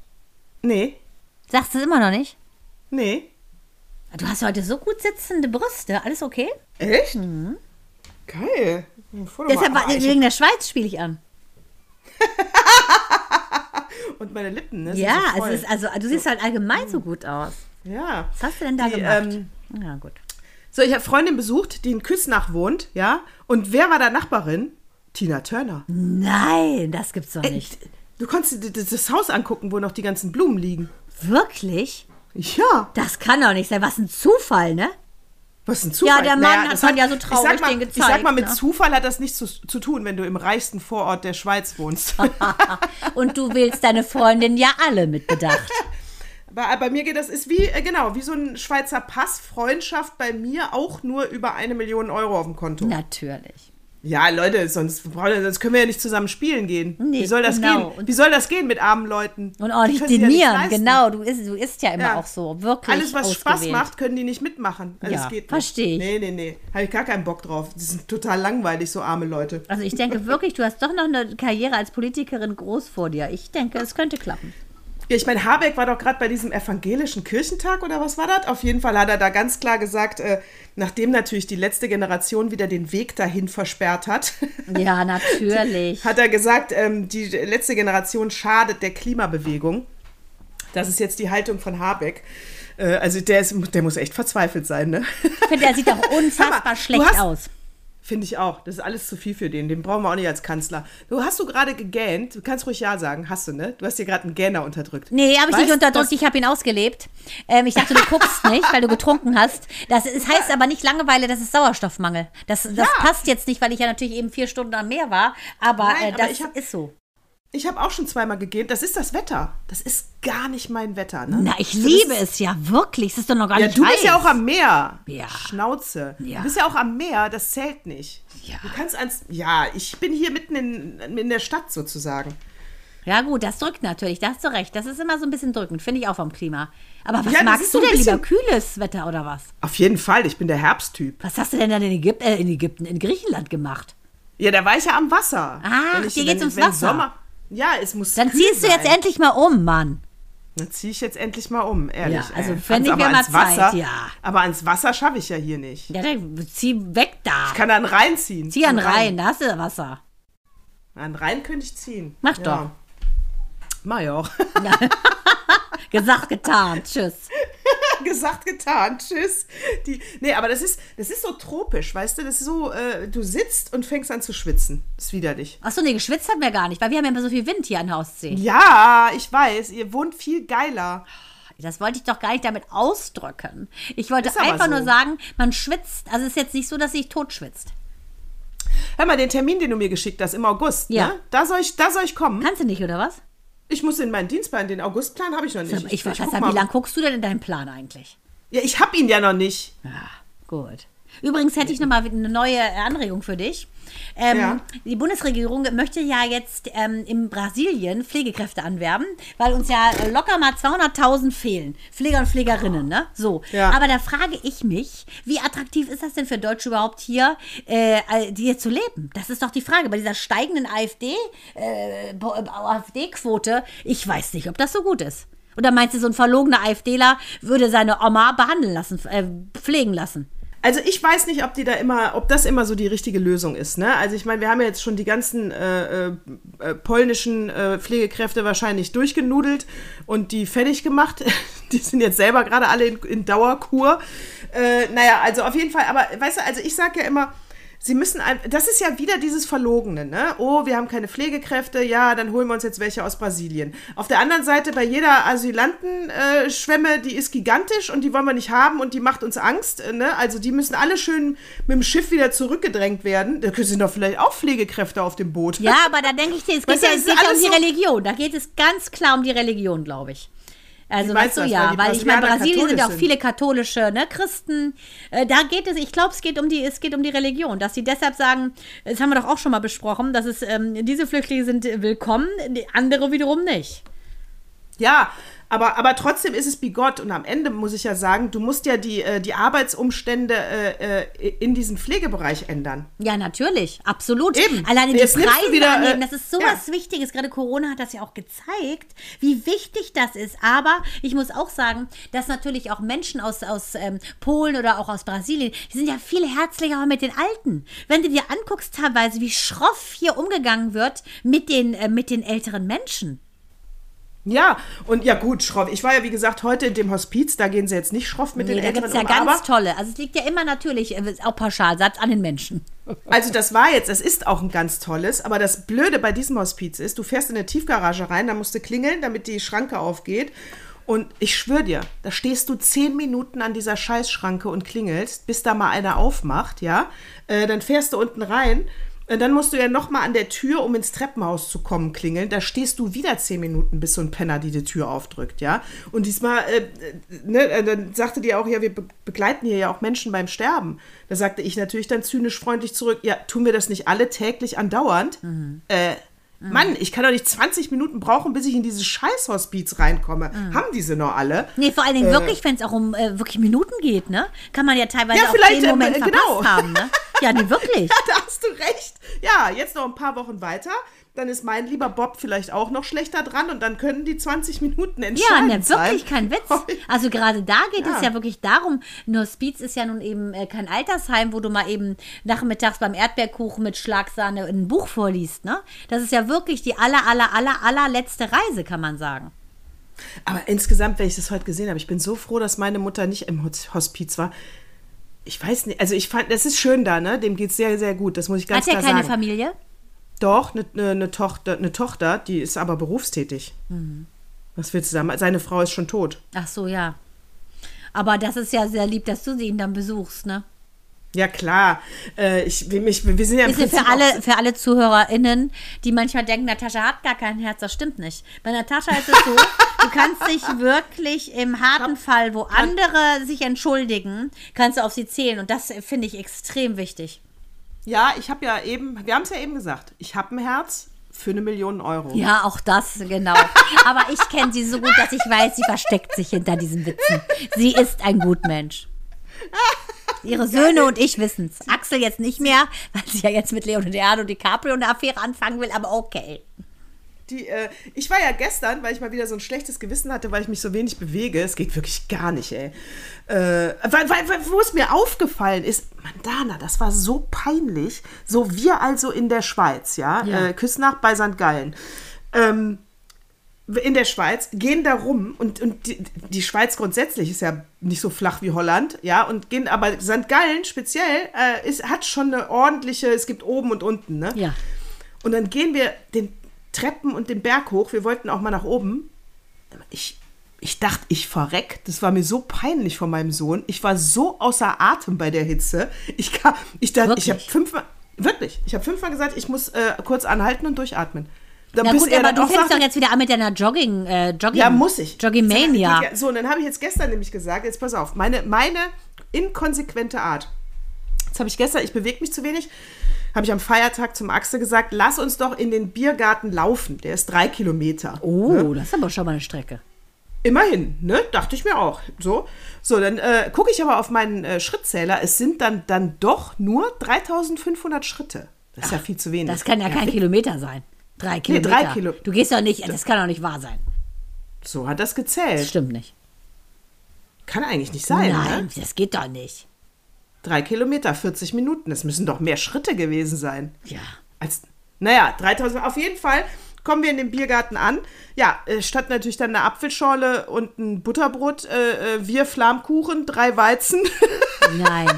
Nee, Sagst du es immer noch nicht? nee. Du hast heute so gut sitzende Brüste. Alles okay? Echt? Geil. Foto Deshalb, wegen der Schweiz spiele ich an. und meine Lippen, ne? Ja, so es ist, also du siehst halt allgemein so gut aus. ja. Was hast du denn da Die, gemacht? ähm, ja, gut. So, ich habe Freundin besucht, die in Küsnach wohnt, ja. Und wer war da Nachbarin? Tina Turner. Nein, das gibt's doch Ey, nicht. Du konntest dir das- das Haus angucken, wo noch die ganzen Blumen liegen. Wirklich? Ja, Das kann doch nicht sein. Was ein Zufall, ne? Was ein Zufall. der Mann hat das man ja so ich traurig sag mal, den Ich sag mal, mit gezeigt, ne? Zufall hat das nichts zu, zu tun, wenn du im reichsten Vorort der Schweiz wohnst. Und du wählst deine Freundin ja alle mit Bedacht. bei, bei mir geht das, ist wie, äh, genau, wie so ein Schweizer Pass, Freundschaft bei mir auch nur über eine Million Euro auf dem Konto. Natürlich. Ja, Leute, sonst, sonst können wir ja nicht zusammen spielen gehen. Nee, wie soll das genau. gehen? Wie soll das gehen mit armen Leuten? Und ordentlich können sich ja genau. Du isst, du isst ja immer Ja. auch so. Wirklich. Alles, was Spaß ausgewählt. macht, können die nicht mitmachen. Also Ja, es geht nicht. versteh ich. Nee, nee, nee. Habe ich gar keinen Bock drauf. Die sind total langweilig, so arme Leute. Also ich denke wirklich, du hast doch noch eine Karriere als Politikerin groß vor dir. Ich denke, es könnte klappen. Ja, ich meine, Habeck war doch gerade bei diesem evangelischen Kirchentag oder was war das? Auf jeden Fall hat er da ganz klar gesagt, äh, nachdem natürlich die letzte Generation wieder den Weg dahin versperrt hat, Ja, natürlich. hat er gesagt, ähm, die letzte Generation schadet der Klimabewegung. Das ist jetzt die Haltung von Habeck. Äh, also der, ist, der muss echt verzweifelt sein, ne? Ich finde, der sieht doch unfassbar mal, schlecht hast- aus. Finde ich auch. Das ist alles zu viel für den. Den brauchen wir auch nicht als Kanzler. Du hast du gerade gegähnt. Du kannst ruhig Ja sagen. Hast du, ne? Du hast dir gerade einen Gähner unterdrückt. Nee, habe ich nicht Weißt, unterdrückt, das- ich habe ihn ausgelebt. Ähm, ich dachte, du guckst nicht, weil du getrunken hast. Das ist, heißt aber nicht Langeweile, das ist Sauerstoffmangel. Das, das Ja. passt jetzt nicht, weil ich ja natürlich eben vier Stunden am Meer war, aber, Nein, äh, aber das ich hab- ist so. Ich habe auch schon zweimal gegähnt. Das ist das Wetter. Das ist gar nicht mein Wetter, ne? Na, ich liebe es ja wirklich. Es ist doch noch gar Ja, nicht du bist ja heiß. auch am Meer. Ja. Schnauze. Ja. Du bist ja auch am Meer. Das zählt nicht. Ja. Du kannst ans. Ja, ich bin hier mitten in, in der Stadt sozusagen. Ja gut, das drückt natürlich, da hast du recht. Das ist immer so ein bisschen drückend, finde ich auch vom Klima. Aber was Ja, magst du denn lieber? Kühles Wetter oder was? Auf jeden Fall. Ich bin der Herbsttyp. Was hast du denn dann in Ägypten, äh, in Ägypten, in Griechenland gemacht? Ja, da war ich ja am Wasser. Ah, Wenn ich- dir geht's wenn- ums wenn Wasser. Sommer, ja, es muss. Dann ziehst du jetzt sein. endlich mal um, Mann. Dann ziehe ich jetzt endlich mal um, ehrlich. Ja, also fände ich mir mal ans Wasser, Zeit, ja. Aber ans Wasser schaffe ich ja hier nicht. Ja, dann zieh weg da. Ich kann dann reinziehen. Zieh an rein, da hast du Wasser. An Rhein könnte ich ziehen. Mach ja. doch. Mach ich auch. Gesagt, getan. Tschüss. Gesagt, getan. Tschüss. Die, nee, aber das ist, das ist so tropisch, weißt du? Das ist so, äh, du sitzt und fängst an zu schwitzen. Das ist widerlich. Achso, nee, geschwitzt haben wir gar nicht, weil wir haben ja immer so viel Wind hier an der Ostsee. Ja, ich weiß. Ihr wohnt viel geiler. Das wollte ich doch gar nicht damit ausdrücken. Ich wollte einfach so. nur sagen, man schwitzt. Also es ist jetzt nicht so, dass sich tot schwitzt. Hör mal, den Termin, den du mir geschickt hast, im August, Ja. ne? Da soll ich, da soll ich kommen. Kannst du nicht, oder was? Ich muss in meinen Dienstplan, den Augustplan habe ich noch nicht. Ich, weiß guck nicht, mal. wie lange guckst du denn in deinen Plan eigentlich? Ja, ich habe ihn ja noch nicht. Ja, gut. Übrigens hätte ich nochmal eine neue Anregung für dich. Ähm, Ja. Die Bundesregierung möchte ja jetzt ähm, in Brasilien Pflegekräfte anwerben, weil uns ja äh, locker mal 200.000 fehlen. Pfleger und Pflegerinnen, ne? So. Ja. Aber da frage ich mich, wie attraktiv ist das denn für Deutsche überhaupt hier, äh, äh, hier zu leben? Das ist doch die Frage. Bei dieser steigenden AfD, äh, Bo- äh, AfD-Quote, ich weiß nicht, ob das so gut ist. Oder meinst du, so ein verlogener AfDler würde seine Oma behandeln lassen, äh, pflegen lassen? Also ich weiß nicht, ob die da immer, ob das immer so die richtige Lösung ist. Ne? Also ich meine, wir haben ja jetzt schon die ganzen äh, äh, äh, polnischen äh, Pflegekräfte wahrscheinlich durchgenudelt und die fertig gemacht. Die sind jetzt selber gerade alle in, in Dauerkur. Äh, naja, also auf jeden Fall, aber weißt du, also ich sage ja immer, Sie müssen, ein, das ist ja wieder dieses Verlogene, ne? Oh, wir haben keine Pflegekräfte, ja, dann holen wir uns jetzt welche aus Brasilien. Auf der anderen Seite, bei jeder Asylantenschwemme, die ist gigantisch und die wollen wir nicht haben und die macht uns Angst, ne? Also die müssen alle schön mit dem Schiff wieder zurückgedrängt werden. Da sind doch vielleicht auch Pflegekräfte auf dem Boot. Ja, aber da denke ich dir, es geht Weißt ja, es geht ja um die so- Religion. Da geht es ganz klar um die Religion, glaube ich. Also, weißt du, das? ja, Weil weil ich meine, Brasilien sind ja auch viele katholische ne, Christen. Äh, da geht es, ich glaube, es geht um die, es geht um die Religion, dass sie deshalb sagen, das haben wir doch auch schon mal besprochen, dass es ähm, diese Flüchtlinge sind willkommen, die andere wiederum nicht. Ja, aber, aber trotzdem ist es bigott und am Ende muss ich ja sagen, du musst ja die, äh, die Arbeitsumstände äh, äh, in diesem Pflegebereich ändern. Ja, natürlich, absolut. Eben. Alleine die Jetzt Preise wieder, anheben, das ist sowas ja. Wichtiges. Gerade Corona hat das ja auch gezeigt, wie wichtig das ist. Aber ich muss auch sagen, dass natürlich auch Menschen aus, aus ähm, Polen oder auch aus Brasilien, die sind ja viel herzlicher mit den Alten. Wenn du dir anguckst teilweise, wie schroff hier umgegangen wird mit den, äh, mit den älteren Menschen. Ja, und ja gut, schroff. Ich war ja, wie gesagt, heute in dem Hospiz, da gehen sie jetzt nicht schroff mit Nee, den da Älteren gibt es ja um, ganz tolle. Also es liegt ja immer natürlich, äh, auch Pauschalsatz an den Menschen. also das war jetzt, das ist auch ein ganz tolles, aber das Blöde bei diesem Hospiz ist, du fährst in eine Tiefgarage rein, da musst du klingeln, damit die Schranke aufgeht und ich schwöre dir, da stehst du zehn Minuten an dieser Scheißschranke und klingelst, bis da mal einer aufmacht, ja, äh, dann fährst du unten rein äh, dann musst du ja noch mal an der Tür, um ins Treppenhaus zu kommen, klingeln. Da stehst du wieder zehn Minuten, bis so ein Penner die, die Tür aufdrückt, ja. Und diesmal, äh, äh, ne, äh, dann sagte die auch, ja, wir be begleiten hier ja auch Menschen beim Sterben. Da sagte ich natürlich dann zynisch freundlich zurück, ja, tun wir das nicht alle täglich andauernd? Äh, Mann, ich kann doch nicht 20 Minuten brauchen, bis ich in dieses Scheißhospiz reinkomme. Haben diese noch alle? Nee, vor allen Dingen wirklich, wenn es auch um äh, wirklich Minuten geht, ne? Kann man ja teilweise Ja, auch den Moment ähm, verpasst genau. haben, ne? Ja, nee, wirklich. Ja, da hast du recht. Ja, jetzt noch ein paar Wochen weiter. Dann ist mein lieber Bob vielleicht auch noch schlechter dran und dann können die 20 Minuten Ja, entscheiden. ne, wirklich kein Witz. Also gerade da geht Ja. es ja wirklich darum, nur Hospiz ist ja nun eben äh, kein Altersheim, wo du mal eben nachmittags beim Erdbeerkuchen mit Schlagsahne ein Buch vorliest, ne? Das ist ja wirklich die aller, aller, aller, allerletzte Reise, kann man sagen. Aber insgesamt, wenn ich das heute gesehen habe, ich bin so froh, dass meine Mutter nicht im Hos- Hospiz war. Ich weiß nicht, also ich fand, das ist schön da, ne? Dem geht es sehr, sehr gut. Das muss ich ganz Hat er klar keine sagen. Familie? Doch, eine ne, ne Tochter, eine Tochter, die ist aber berufstätig. Mhm. Was willst du sagen? Seine Frau ist schon tot. Ach so, ja. Aber das ist ja sehr lieb, dass du ihn dann besuchst, ne? Ja, klar. Äh, ich, wir, mich, wir sind ja im Ist Prinzip für alle, für alle ZuhörerInnen, die manchmal denken, Natascha hat gar kein Herz, das stimmt nicht. Bei Natascha ist es so, du kannst dich wirklich im harten Fall, wo andere sich entschuldigen, kannst du auf sie zählen. Und das finde ich extrem wichtig. Ja, ich habe ja eben, wir haben es ja eben gesagt, ich habe ein Herz für eine Million Euro. Ja, auch das, genau. Aber ich kenne sie so gut, dass ich weiß, sie versteckt sich hinter diesen Witzen. Sie ist ein Gutmensch. Ihre Söhne und ich wissen's. Axel jetzt nicht mehr, weil sie ja jetzt mit Leonardo DiCaprio eine Affäre anfangen will, aber okay. Die, äh, ich war ja gestern, weil ich mal wieder so ein schlechtes Gewissen hatte, weil ich mich so wenig bewege. Es geht wirklich gar nicht, ey. Äh, weil, weil, weil, wo es mir aufgefallen ist, Mandana, das war so peinlich. So wir also in der Schweiz, ja, Ja. Äh, Küsnacht bei St. Gallen. Ähm, in der Schweiz gehen da rum und, und die, die Schweiz grundsätzlich ist ja nicht so flach wie Holland, ja, und gehen, aber St. Gallen speziell äh, ist, hat schon eine ordentliche, es gibt oben und unten, ne? Ja. Und dann gehen wir den Treppen und den Berg hoch. Wir wollten auch mal nach oben. Ich, ich dachte, ich verreck. Das war mir so peinlich von meinem Sohn. Ich war so außer Atem bei der Hitze. Ich, kann, ich, dachte, ich habe Wirklich? fünfmal, wirklich, ich habe fünfmal gesagt, ich muss äh, kurz anhalten und durchatmen. Da, Na gut, er aber du fängst doch jetzt wieder an mit deiner Jogging, äh, Jogging. ja, muss ich. Jogging-Mania. Ja, So, und dann habe ich jetzt gestern nämlich gesagt, jetzt pass auf, meine, meine inkonsequente Art. Jetzt habe ich gestern, ich bewege mich zu wenig, habe ich am Feiertag zum Axel gesagt, lass uns doch in den Biergarten laufen. Der ist drei Kilometer. Oh, das ist aber schon mal eine Strecke. Immerhin, ne? Dachte ich mir auch. So, so dann äh, gucke ich aber auf meinen äh, Schrittzähler. Es sind dann, dann doch nur 3500 Schritte. Das ist ja viel zu wenig. Das kann ja kein Kilometer sein. Drei Kilometer. drei Kilo- Du gehst doch nicht, das kann doch nicht wahr sein. so hat das Das gezählt. stimmt nicht. Kann eigentlich nicht sein, Nein, ne? das geht doch nicht. Drei Kilometer, 40 Minuten. Das müssen doch mehr Schritte gewesen sein. Ja. Als, naja, 3000. Auf jeden Fall kommen wir in den Biergarten an. Ja, äh, statt natürlich dann eine Apfelschorle und ein Butterbrot, äh, äh, wir Flammkuchen, drei Weizen. Nein.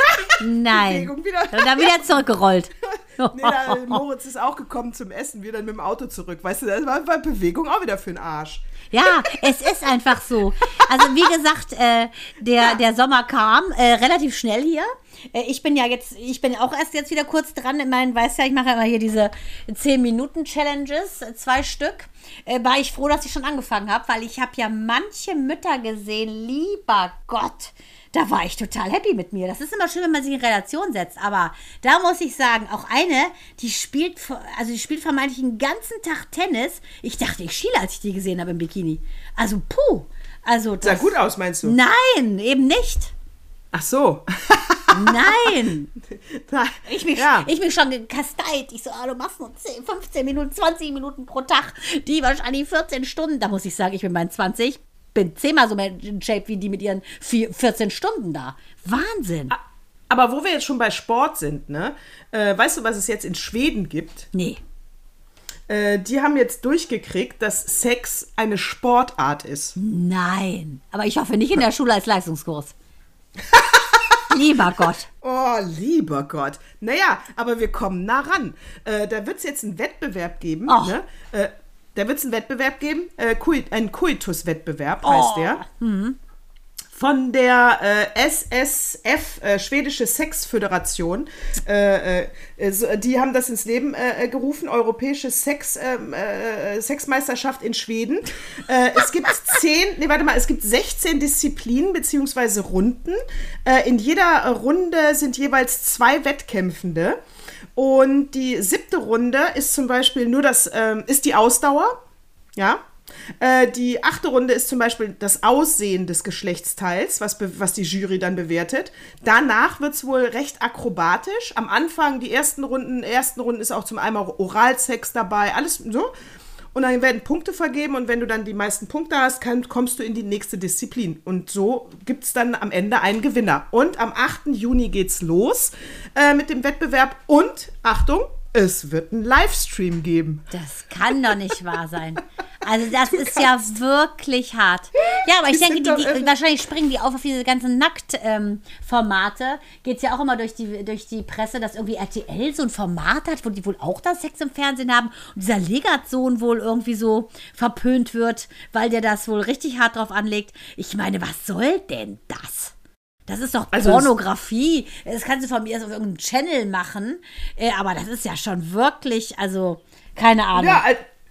Nein. Und dann wieder zurückgerollt. Nee, da, Moritz ist auch gekommen zum Essen, wir dann mit dem Auto zurück. Weißt du, das war, war Bewegung auch wieder für den Arsch. Ja, es ist einfach so. Also wie gesagt, äh, der, der Sommer kam äh, relativ schnell hier. Äh, ich bin ja jetzt, ich bin auch erst jetzt wieder kurz dran. Ich meine, weißt ja, ich mache ja immer hier diese 10-Minuten-Challenges, äh, zwei Stück. Äh, war ich froh, dass ich schon angefangen habe, weil ich habe ja manche Mütter gesehen, lieber Gott. Da war ich total happy mit mir. Das ist immer schön, wenn man sich in Relation setzt. Aber da muss ich sagen, auch eine, die spielt, also die spielt vermeintlich den ganzen Tag Tennis. Ich dachte, ich schiele, als ich die gesehen habe im Bikini. Also, puh. Also, Sah das, gut aus, meinst du? Nein, eben nicht. Ach so. Nein. Ich mich, ja. ich mich schon gekasteit. Ich so, ah, du machst nur 10, 15 Minuten, 20 Minuten pro Tag. Die wahrscheinlich 14 Stunden. Da muss ich sagen, ich bin meinen 20, bin zehnmal so mehr in Shape wie die mit ihren vier, 14 Stunden da. Wahnsinn. Aber wo wir jetzt schon bei Sport sind, ne? Äh, weißt du, was es jetzt in Schweden gibt? Nee. Äh, die haben jetzt durchgekriegt, dass Sex eine Sportart ist. Nein. Aber ich hoffe nicht in der Schule als Leistungskurs. Lieber Gott. Oh, lieber Gott. Naja, aber wir kommen nah ran. Äh, da wird es jetzt einen Wettbewerb geben. Och. Ne? Da wird es einen Wettbewerb geben, äh, Kui- ein Coitus-Wettbewerb heißt Oh. der. Von der äh, SSF, äh, Schwedische Sexföderation. Äh, äh, die haben das ins Leben äh, gerufen, Europäische Sex, ähm, äh, Sexmeisterschaft in Schweden. Es gibt zehn, nee, warte mal, es gibt 16 Disziplinen beziehungsweise Runden. In jeder Runde sind jeweils zwei Wettkämpfende. Und die siebte Runde ist zum Beispiel nur das, ähm, ist die Ausdauer. Ja, Äh, die achte Runde ist zum Beispiel das Aussehen des Geschlechtsteils, was, was die Jury dann bewertet. Danach wird es wohl recht akrobatisch. Am Anfang, die ersten Runden, ersten Runden ist auch zum einmal Oralsex dabei, alles so. Und dann werden Punkte vergeben und wenn du dann die meisten Punkte hast, kann, kommst du in die nächste Disziplin. Und so gibt es dann am Ende einen Gewinner. Und am 8. Juni geht's los äh, mit dem Wettbewerb. Und Achtung, es wird einen Livestream geben. Das kann doch nicht wahr sein. Also das ist ja wirklich hart. Ja, aber ich denke, die, die, wahrscheinlich springen die auf auf diese ganzen Nackt-Formate. Ähm, Geht es ja auch immer durch die, durch die Presse, dass irgendwie RTL so ein Format hat, wo die wohl auch das Sex im Fernsehen haben. Und dieser Legat-Sohn wohl irgendwie so verpönt wird, weil der das wohl richtig hart drauf anlegt. Ich meine, was soll denn das? Das ist doch also Pornografie. Das kannst du von mir auf irgendeinem Channel machen. Äh, aber das ist ja schon wirklich, also, keine Ahnung. Ja,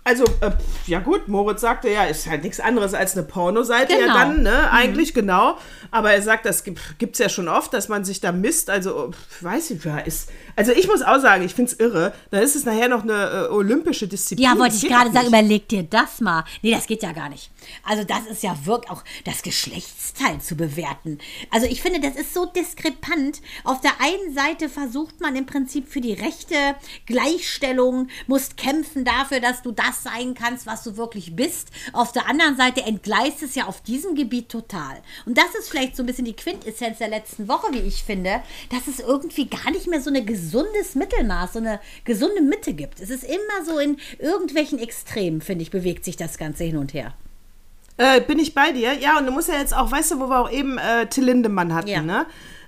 also, äh, ja gut, Moritz sagte ja, ist halt nichts anderes als eine Pornoseite genau. ja dann, ne? Mhm. Eigentlich genau. Aber er sagt, das gibt es ja schon oft, dass man sich da misst. Also, weiß ich, ja, ist. Also ich muss auch sagen, ich finde es irre. Dann ist es nachher noch eine äh, olympische Disziplin. Ja, wollte ich gerade sagen, überleg dir das mal. Nee, das geht ja gar nicht. Also das ist ja wirklich auch das Geschlechtsteil zu bewerten. Also ich finde, das ist so diskrepant. Auf der einen Seite versucht man im Prinzip für die rechte Gleichstellung, musst kämpfen dafür, dass du das sein kannst, was du wirklich bist. Auf der anderen Seite entgleist es ja auf diesem Gebiet total. Und das ist vielleicht so ein bisschen die Quintessenz der letzten Woche, wie ich finde, dass es irgendwie gar nicht mehr so ein gesundes Mittelmaß, so eine gesunde Mitte gibt. Es ist immer so in irgendwelchen Extremen, finde ich, bewegt sich das Ganze hin und her. Äh, bin ich bei dir? Ja, und du musst ja jetzt auch, weißt du, wo wir auch eben äh, Till Lindemann hatten, ja. ne?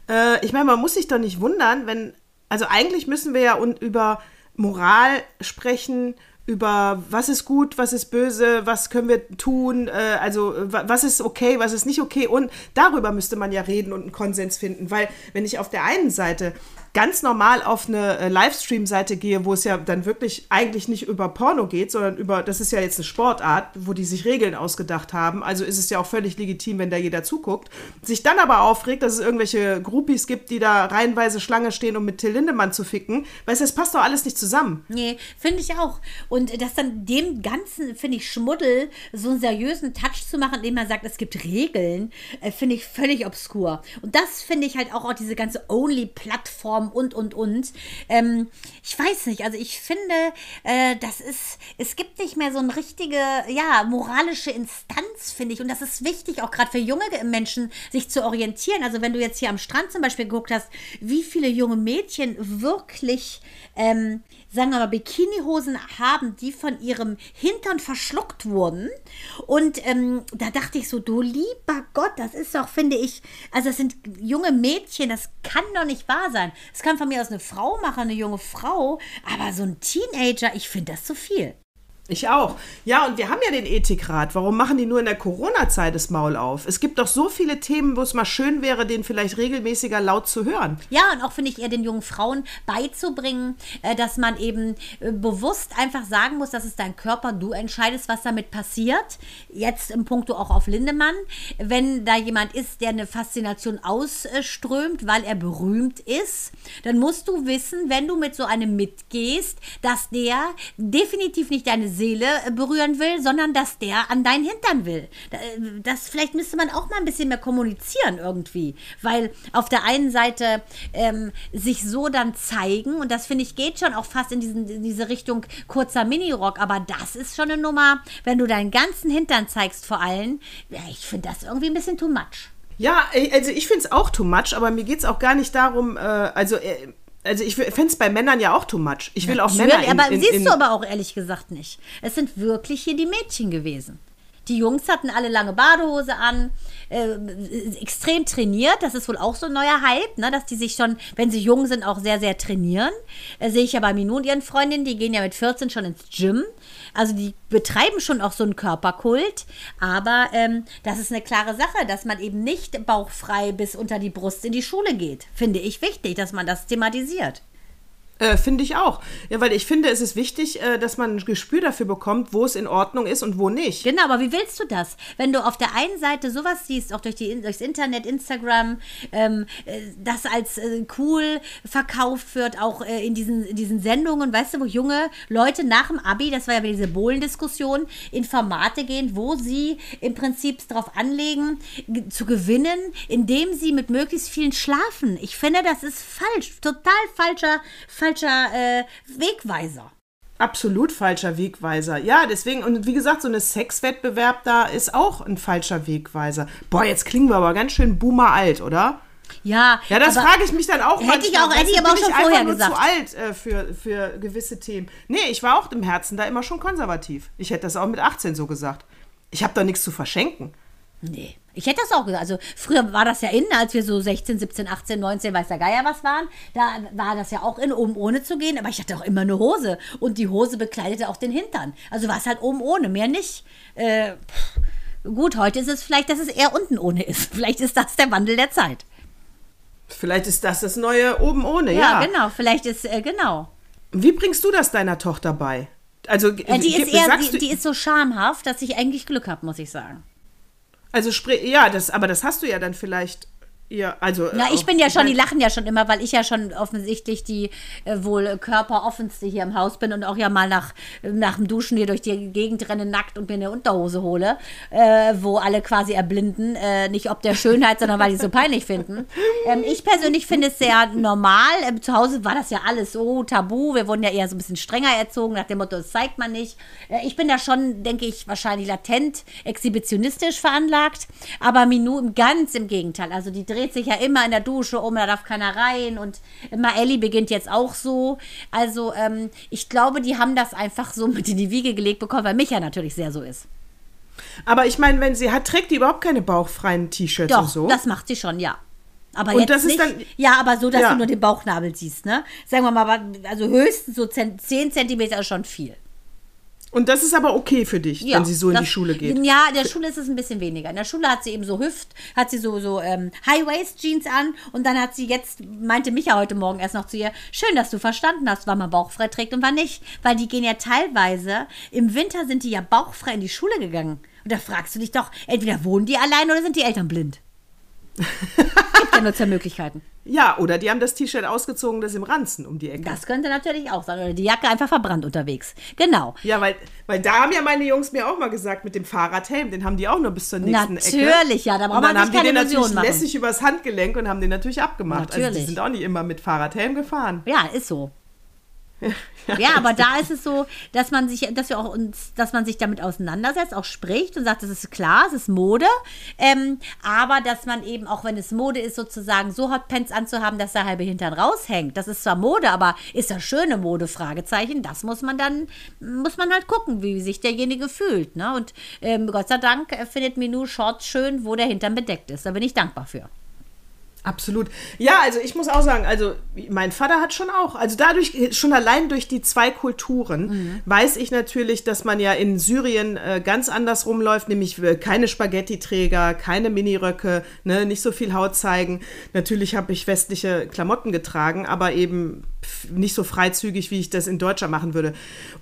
Äh, ich meine, man muss sich doch nicht wundern, wenn, also eigentlich müssen wir ja und über Moral sprechen, über was ist gut, was ist böse, was können wir tun, äh, also was ist okay, was ist nicht okay und darüber müsste man ja reden und einen Konsens finden, weil wenn ich auf der einen Seite ganz normal auf eine äh, Livestream-Seite gehe, wo es ja dann wirklich eigentlich nicht über Porno geht, sondern über, das ist ja jetzt eine Sportart, wo die sich Regeln ausgedacht haben, also ist es ja auch völlig legitim, wenn da jeder zuguckt, sich dann aber aufregt, dass es irgendwelche Groupies gibt, die da reihenweise Schlange stehen, um mit Till Lindemann zu ficken, weißt du, das passt doch alles nicht zusammen. Nee, finde ich auch. Und das dann dem ganzen, finde ich, Schmuddel so einen seriösen Touch zu machen, indem man sagt, es gibt Regeln, äh, finde ich völlig obskur. Und das finde ich halt auch, auch diese ganze Only-Plattform und, und, und. Ähm, ich weiß nicht, also ich finde, äh, das ist, es gibt nicht mehr so eine richtige, ja, moralische Instanz, finde ich. Und das ist wichtig, auch gerade für junge Menschen, sich zu orientieren. Also wenn du jetzt hier am Strand zum Beispiel geguckt hast, wie viele junge Mädchen wirklich ähm, sagen wir mal, Bikinihosen haben, die von ihrem Hintern verschluckt wurden. Und ähm, da dachte ich so, du lieber Gott, das ist doch, finde ich, also das sind junge Mädchen, das kann doch nicht wahr sein. Es kann von mir aus eine Frau machen, eine junge Frau, aber so ein Teenager, ich finde das zu viel. Ich auch. Ja, und wir haben ja den Ethikrat. Warum machen die nur in der Corona-Zeit das Maul auf? Es gibt doch so viele Themen, wo es mal schön wäre, den vielleicht regelmäßiger laut zu hören. Ja, und auch finde ich eher den jungen Frauen beizubringen, äh, dass man eben äh, bewusst einfach sagen muss, das ist dein Körper, du entscheidest, was damit passiert. Jetzt im Punkto auch auf Lindemann. Wenn da jemand ist, der eine Faszination ausströmt, weil er berühmt ist, dann musst du wissen, wenn du mit so einem mitgehst, dass der definitiv nicht deine Seele äh, berühren will, sondern dass der an deinen Hintern will. Äh, das vielleicht müsste man auch mal ein bisschen mehr kommunizieren irgendwie, weil auf der einen Seite ähm, sich so dann zeigen und das finde ich geht schon auch fast in, diesen, in diese Richtung kurzer Minirock, aber das ist schon eine Nummer, wenn du deinen ganzen Hintern zeigst vor allem, ich finde das irgendwie ein bisschen too much. Ja, also ich finde es auch too much, aber mir geht es auch gar nicht darum, äh, also äh, also ich fände es bei Männern ja auch too much. Ich will Natürlich, auch Männer. In, aber in, siehst in, du aber auch ehrlich gesagt nicht. Es sind wirklich hier die Mädchen gewesen. Die Jungs hatten alle lange Badehose an, äh, extrem trainiert. Das ist wohl auch so ein neuer Hype, ne? dass die sich schon, wenn sie jung sind, auch sehr, sehr trainieren. Äh, sehe ich ja bei Minu und ihren Freundinnen, die gehen ja mit 14 schon ins Gym. Also die betreiben schon auch so einen Körperkult. Aber ähm, das ist eine klare Sache, dass man eben nicht bauchfrei bis unter die Brust in die Schule geht. Finde ich wichtig, dass man das thematisiert. Äh, finde ich auch. Ja, weil ich finde, es ist wichtig, äh, dass man ein Gespür dafür bekommt, wo es in Ordnung ist und wo nicht. Genau, aber wie willst du das? Wenn du auf der einen Seite sowas siehst, auch durch die, durchs Internet, Instagram, ähm, äh, das als äh, cool verkauft wird, auch äh, in, diesen, in diesen Sendungen, weißt du, wo junge Leute nach dem Abi, das war ja diese Bohlendiskussion, in Formate gehen, wo sie im Prinzip darauf anlegen, zu gewinnen, indem sie mit möglichst vielen schlafen. Ich finde, das ist falsch, total falscher, falscher äh, Wegweiser. Absolut falscher Wegweiser. Ja, deswegen, und wie gesagt, so eine Sexwettbewerb da ist auch ein falscher Wegweiser. Boah, jetzt klingen wir aber ganz schön boomer alt, oder? Ja, Ja, das frage ich mich dann auch Hätte ich manchmal. auch- hätte ich aber auch schon vorher gesagt. zu alt äh, für, für gewisse Themen. Nee, ich war auch im Herzen da immer schon konservativ. Ich hätte das auch mit 18 so gesagt. Ich habe da nichts zu verschenken. Nee. Ich hätte das auch gesagt. Also früher war das ja in, als wir so 16, 17, 18, 19, weiß der Geier was waren. Da war das ja auch in, oben ohne zu gehen. Aber ich hatte auch immer eine Hose. Und die Hose bekleidete auch den Hintern. Also war es halt oben ohne, mehr nicht. Äh, gut, heute ist es vielleicht, dass es eher unten ohne ist. Vielleicht ist das der Wandel der Zeit. Vielleicht ist das das neue oben ohne, Ja, ja. genau. Vielleicht ist, äh, genau. Wie bringst du das deiner Tochter bei? Also, Äh, die, ist eher, die, die ist so schamhaft, dass ich eigentlich Glück habe, muss ich sagen. Also sprich, ja, das, aber das hast du ja dann vielleicht, ja, also. Na, äh, ich bin ja schon, die lachen ja schon immer, weil ich ja schon offensichtlich die äh, wohl körperoffenste hier im Haus bin und auch ja mal nach, nach dem Duschen hier durch die Gegend renne nackt und mir eine Unterhose hole, äh, wo alle quasi erblinden. Äh, nicht ob der Schönheit, sondern weil die es so peinlich finden. Ähm, ich persönlich finde es sehr normal. Ähm, zu Hause war das ja alles so tabu. Wir wurden ja eher so ein bisschen strenger erzogen, nach dem Motto, das zeigt man nicht. Äh, ich bin da schon, denke ich, wahrscheinlich latent exhibitionistisch veranlagt, aber Minou ganz im Gegenteil. Also die dreht sich ja immer in der Dusche um, da darf keiner rein und immer Ellie beginnt jetzt auch so. Also ähm, ich glaube, die haben das einfach so mit in die Wiege gelegt bekommen, weil Micha natürlich sehr so ist. Aber ich meine, wenn sie hat, trägt die überhaupt keine bauchfreien T-Shirts und so. das macht sie schon, ja. Aber Und jetzt das ist nicht, dann- ja, aber so, dass Ja. du nur den Bauchnabel siehst, ne? Sagen wir mal, also höchstens so 10 Zentimeter ist schon viel. Und das ist aber okay für dich, Ja, wenn sie so in das- die Schule geht. Ja, in der Schule ist es ein bisschen weniger. In der Schule hat sie eben so Hüft, hat sie so, so ähm, High-Waist-Jeans an und dann hat sie jetzt, meinte Micha heute Morgen erst noch zu ihr, schön, dass du verstanden hast, wann man bauchfrei trägt und wann nicht. Weil die gehen ja teilweise, im Winter sind die ja bauchfrei in die Schule gegangen. Und da fragst du dich doch, entweder wohnen die allein oder sind die Eltern blind? Gibt ja nur zwei Möglichkeiten. Ja, oder die haben das T-Shirt ausgezogen, das im Ranzen um die Ecke. Das könnte natürlich auch sein. Oder die Jacke einfach verbrannt unterwegs. Genau. Ja, weil, weil da haben ja meine Jungs mir auch mal gesagt, mit dem Fahrradhelm, den haben die auch nur bis zur nächsten Ecke. Natürlich, ja, da braucht und dann man haben sich die keine den natürlich machen. lässig übers Handgelenk und haben den natürlich abgemacht. Also die Natürlich. sind auch nicht immer mit Fahrradhelm gefahren. Ja, ist so. Ja, aber da ist es so, dass man sich, dass wir auch uns, dass man sich damit auseinandersetzt, auch spricht und sagt, das ist klar, es ist Mode, ähm, aber dass man eben, auch wenn es Mode ist, sozusagen so Hotpants anzuhaben, dass der halbe Hintern raushängt. Das ist zwar Mode, aber ist das schöne Mode? Fragezeichen. Das muss man dann, muss man halt gucken, wie sich derjenige fühlt. Ne? Und ähm, Gott sei Dank äh, findet Minou Shorts schön, wo der Hintern bedeckt ist. Da bin ich dankbar für. Absolut. Ja, also ich muss auch sagen, also mein Vater hat schon auch, also dadurch, schon allein durch die zwei Kulturen, Mhm. weiß ich natürlich, dass man ja in Syrien äh, ganz anders rumläuft, nämlich äh, keine Spaghetti-Träger, keine Miniröcke, ne, nicht so viel Haut zeigen. Natürlich habe ich westliche Klamotten getragen, aber eben nicht so freizügig, wie ich das in Deutschland machen würde.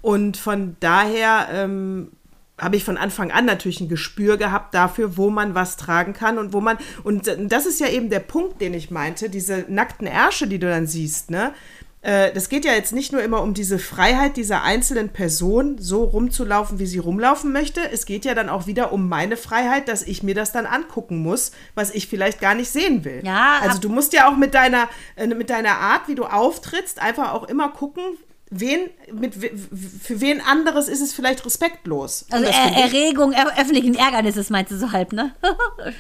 Und von daher ähm, habe ich von Anfang an natürlich ein Gespür gehabt dafür, wo man was tragen kann und wo man, und das ist ja eben der Punkt, den ich meinte, diese nackten Ärsche, die du dann siehst, ne? Äh, Das geht ja jetzt nicht nur immer um diese Freiheit dieser einzelnen Person, so rumzulaufen, wie sie rumlaufen möchte. Es geht ja dann auch wieder um meine Freiheit, dass ich mir das dann angucken muss, was ich vielleicht gar nicht sehen will. Ja, also du musst ja auch mit deiner, äh, mit deiner Art, wie du auftrittst, einfach auch immer gucken, wen, mit, für wen anderes ist es vielleicht respektlos. Also Und er, Erregung er, öffentlichen Ärgernisses meinst du so halb, ne?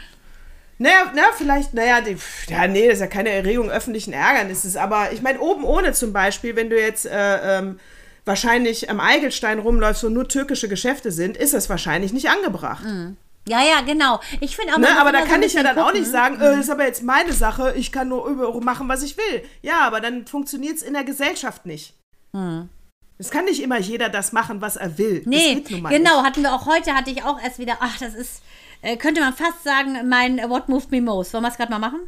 Naja, na, vielleicht, naja, die, ja, nee, das ist ja keine Erregung öffentlichen Ärgernisses, aber ich meine, oben ohne zum Beispiel, wenn du jetzt äh, ähm, wahrscheinlich am Eigelstein rumläufst, wo nur türkische Geschäfte sind, ist das wahrscheinlich nicht angebracht. Ja, ja, genau. Ich finde auch Ne, aber da so kann ein ich ja dann auch gucken. nicht sagen, äh, das ist aber jetzt meine Sache, ich kann nur machen, was ich will. Ja, aber dann funktioniert es in der Gesellschaft nicht. Es kann nicht immer jeder das machen, was er will. das Hm. Nee, geht nun mal genau, Nicht. hatten wir auch heute, hatte ich auch erst wieder, ach, das ist, äh, könnte man fast sagen, mein What Moved Me Most. Wollen wir es gerade mal machen?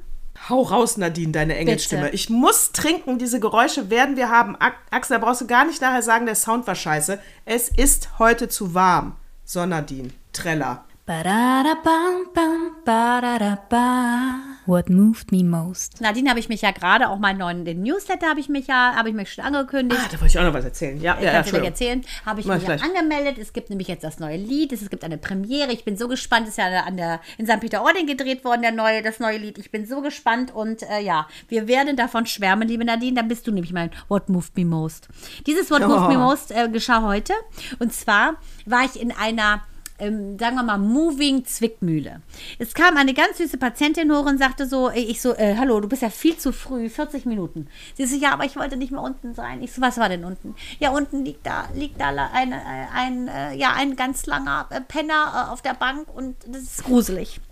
Hau raus, Nadine, deine Engelstimme. Bitte. Ich muss trinken, diese Geräusche werden wir haben. Axel, da brauchst du gar nicht nachher sagen, der Sound war scheiße. Es ist heute zu warm. So, Nadine, Treller. Ba-da-da-bam, bam, ba-da-da-ba. What moved me most? Nadine habe ich mich ja gerade, auch meinen neuen den Newsletter habe ich mich ja, habe ich mich schon angekündigt. Ah, da wollte ich auch noch was erzählen. Ja, Ich ja, kann gleich erzählen. Habe ich Mach mich ich ja gleich. angemeldet. Es gibt nämlich jetzt das neue Lied. Es gibt eine Premiere. Ich bin so gespannt. Ist ja an der, in St. Peter-Ording gedreht worden, der neue, das neue Lied. Ich bin so gespannt. Und äh, ja, wir werden davon schwärmen, liebe Nadine. Dann bist du nämlich mein What Moved Me Most. Dieses What Moved Oh. Me Most äh, geschah heute. Und zwar war ich in einer ähm, sagen wir mal, Moving Zwickmühle. Es kam eine ganz süße Patientin hoch und sagte so, äh, ich so, äh, hallo, du bist ja viel zu früh, 40 Minuten. Sie so, ja, aber ich wollte nicht mehr unten sein. Ich so, was war denn unten? Ja, unten liegt da, liegt da ein, äh, ein, äh, ja, ein ganz langer Penner auf der Bank und das ist gruselig.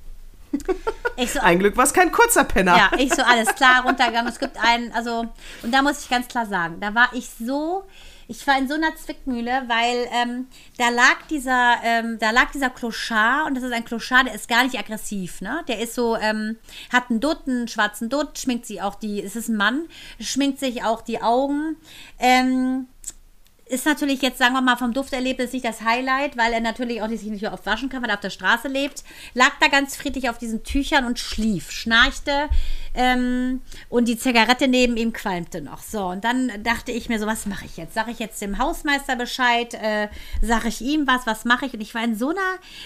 Ich so, Ein Glück war es kein kurzer Penner. ja, ich so, alles klar, runtergegangen. Es gibt einen, also, und da muss ich ganz klar sagen, da war ich so, ich war in so einer Zwickmühle, weil ähm, da lag dieser, ähm, da lag dieser Clochard, und das ist ein Clochard, der ist gar nicht aggressiv, ne? Der ist so, ähm, hat einen Dutt, einen schwarzen Dutt, schminkt sich auch die, es ist ein Mann, schminkt sich auch die Augen, ähm, ist natürlich jetzt, sagen wir mal, vom Dufterlebnis nicht das Highlight, weil er natürlich auch sich nicht oft waschen kann, weil er auf der Straße lebt. Lag da ganz friedlich auf diesen Tüchern und schlief, schnarchte ähm, und die Zigarette neben ihm qualmte noch. So, und dann dachte ich mir so, was mache ich jetzt? Sage ich jetzt dem Hausmeister Bescheid? Äh, Sage ich ihm was? Was mache ich? Und ich war in so einer,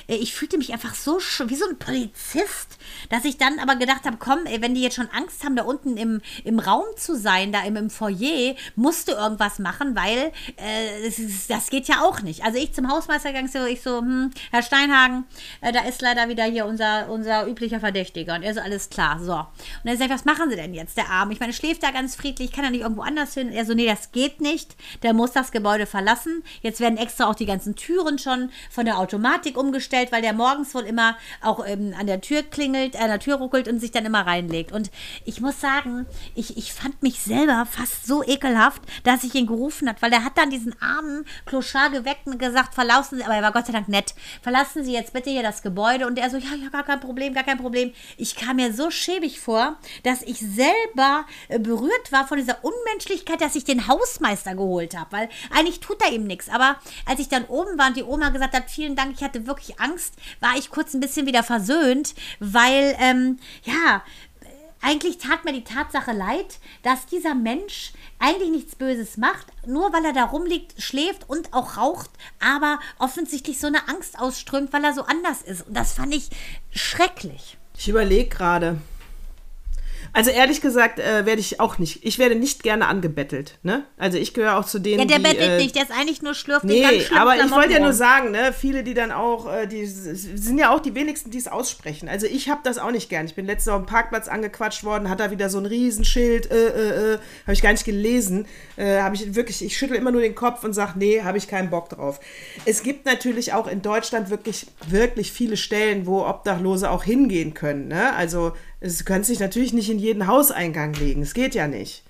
äh, ich fühlte mich einfach so wie so ein Polizist, dass ich dann aber gedacht habe, komm, wenn die jetzt schon Angst haben, da unten im, im Raum zu sein, da im, im Foyer, musst du irgendwas machen, weil äh, das, das geht ja auch nicht. Also ich zum Hausmeister gegangen, so, ich so, hm, Herr Steinhagen, äh, da ist leider wieder hier unser, unser üblicher Verdächtiger. Und er so, alles klar, so. Und er sagt, was machen Sie denn jetzt, der Arm? Ich meine, schläft da ganz friedlich, kann er nicht irgendwo anders hin? Er so, nee, das geht nicht. Der muss das Gebäude verlassen. Jetzt werden extra auch die ganzen Türen schon von der Automatik umgestellt, weil der morgens wohl immer auch ähm, an der Tür klingelt, äh, an der Tür ruckelt und sich dann immer reinlegt. Und ich muss sagen, ich, ich fand mich selber fast so ekelhaft, dass ich ihn gerufen hat, weil er hat dann diesen armen Clochard geweckt und gesagt, verlassen Sie, aber er war Gott sei Dank nett, verlassen Sie jetzt bitte hier das Gebäude. Und er so, ja, ja, gar kein Problem, gar kein Problem. Ich kam mir so schäbig vor, dass ich selber äh, berührt war von dieser Unmenschlichkeit, dass ich den Hausmeister geholt habe, weil eigentlich tut er ihm nichts. Aber als ich dann oben war und die Oma gesagt hat, vielen Dank, ich hatte wirklich Angst, war ich kurz ein bisschen wieder versöhnt, weil, ähm, ja, eigentlich tat mir die Tatsache leid, dass dieser Mensch eigentlich nichts Böses macht, nur weil er da rumliegt, schläft und auch raucht, aber offensichtlich so eine Angst ausströmt, weil er so anders ist. Und das fand ich schrecklich. Ich überlege gerade. Also ehrlich gesagt äh, werde ich auch nicht, ich werde nicht gerne angebettelt. Ne? Also ich gehöre auch zu denen, Ja, der die, bettelt äh, nicht, der ist eigentlich nur schlürft Nee, aber ich wollte ja nur sagen, ne, viele, die dann auch, äh, die sind ja auch die wenigsten, die es aussprechen. Also ich habe das auch nicht gern. Ich bin letztes Mal auf dem Parkplatz angequatscht worden, hat da wieder so ein Riesenschild, äh, äh, äh, habe ich gar nicht gelesen. Äh, habe ich wirklich, ich schüttel immer nur den Kopf und sage, nee, habe ich keinen Bock drauf. Es gibt natürlich auch in Deutschland wirklich, wirklich viele Stellen, wo Obdachlose auch hingehen können. Ne? Also es können sich natürlich nicht in jeden Hauseingang legen. Es geht ja nicht.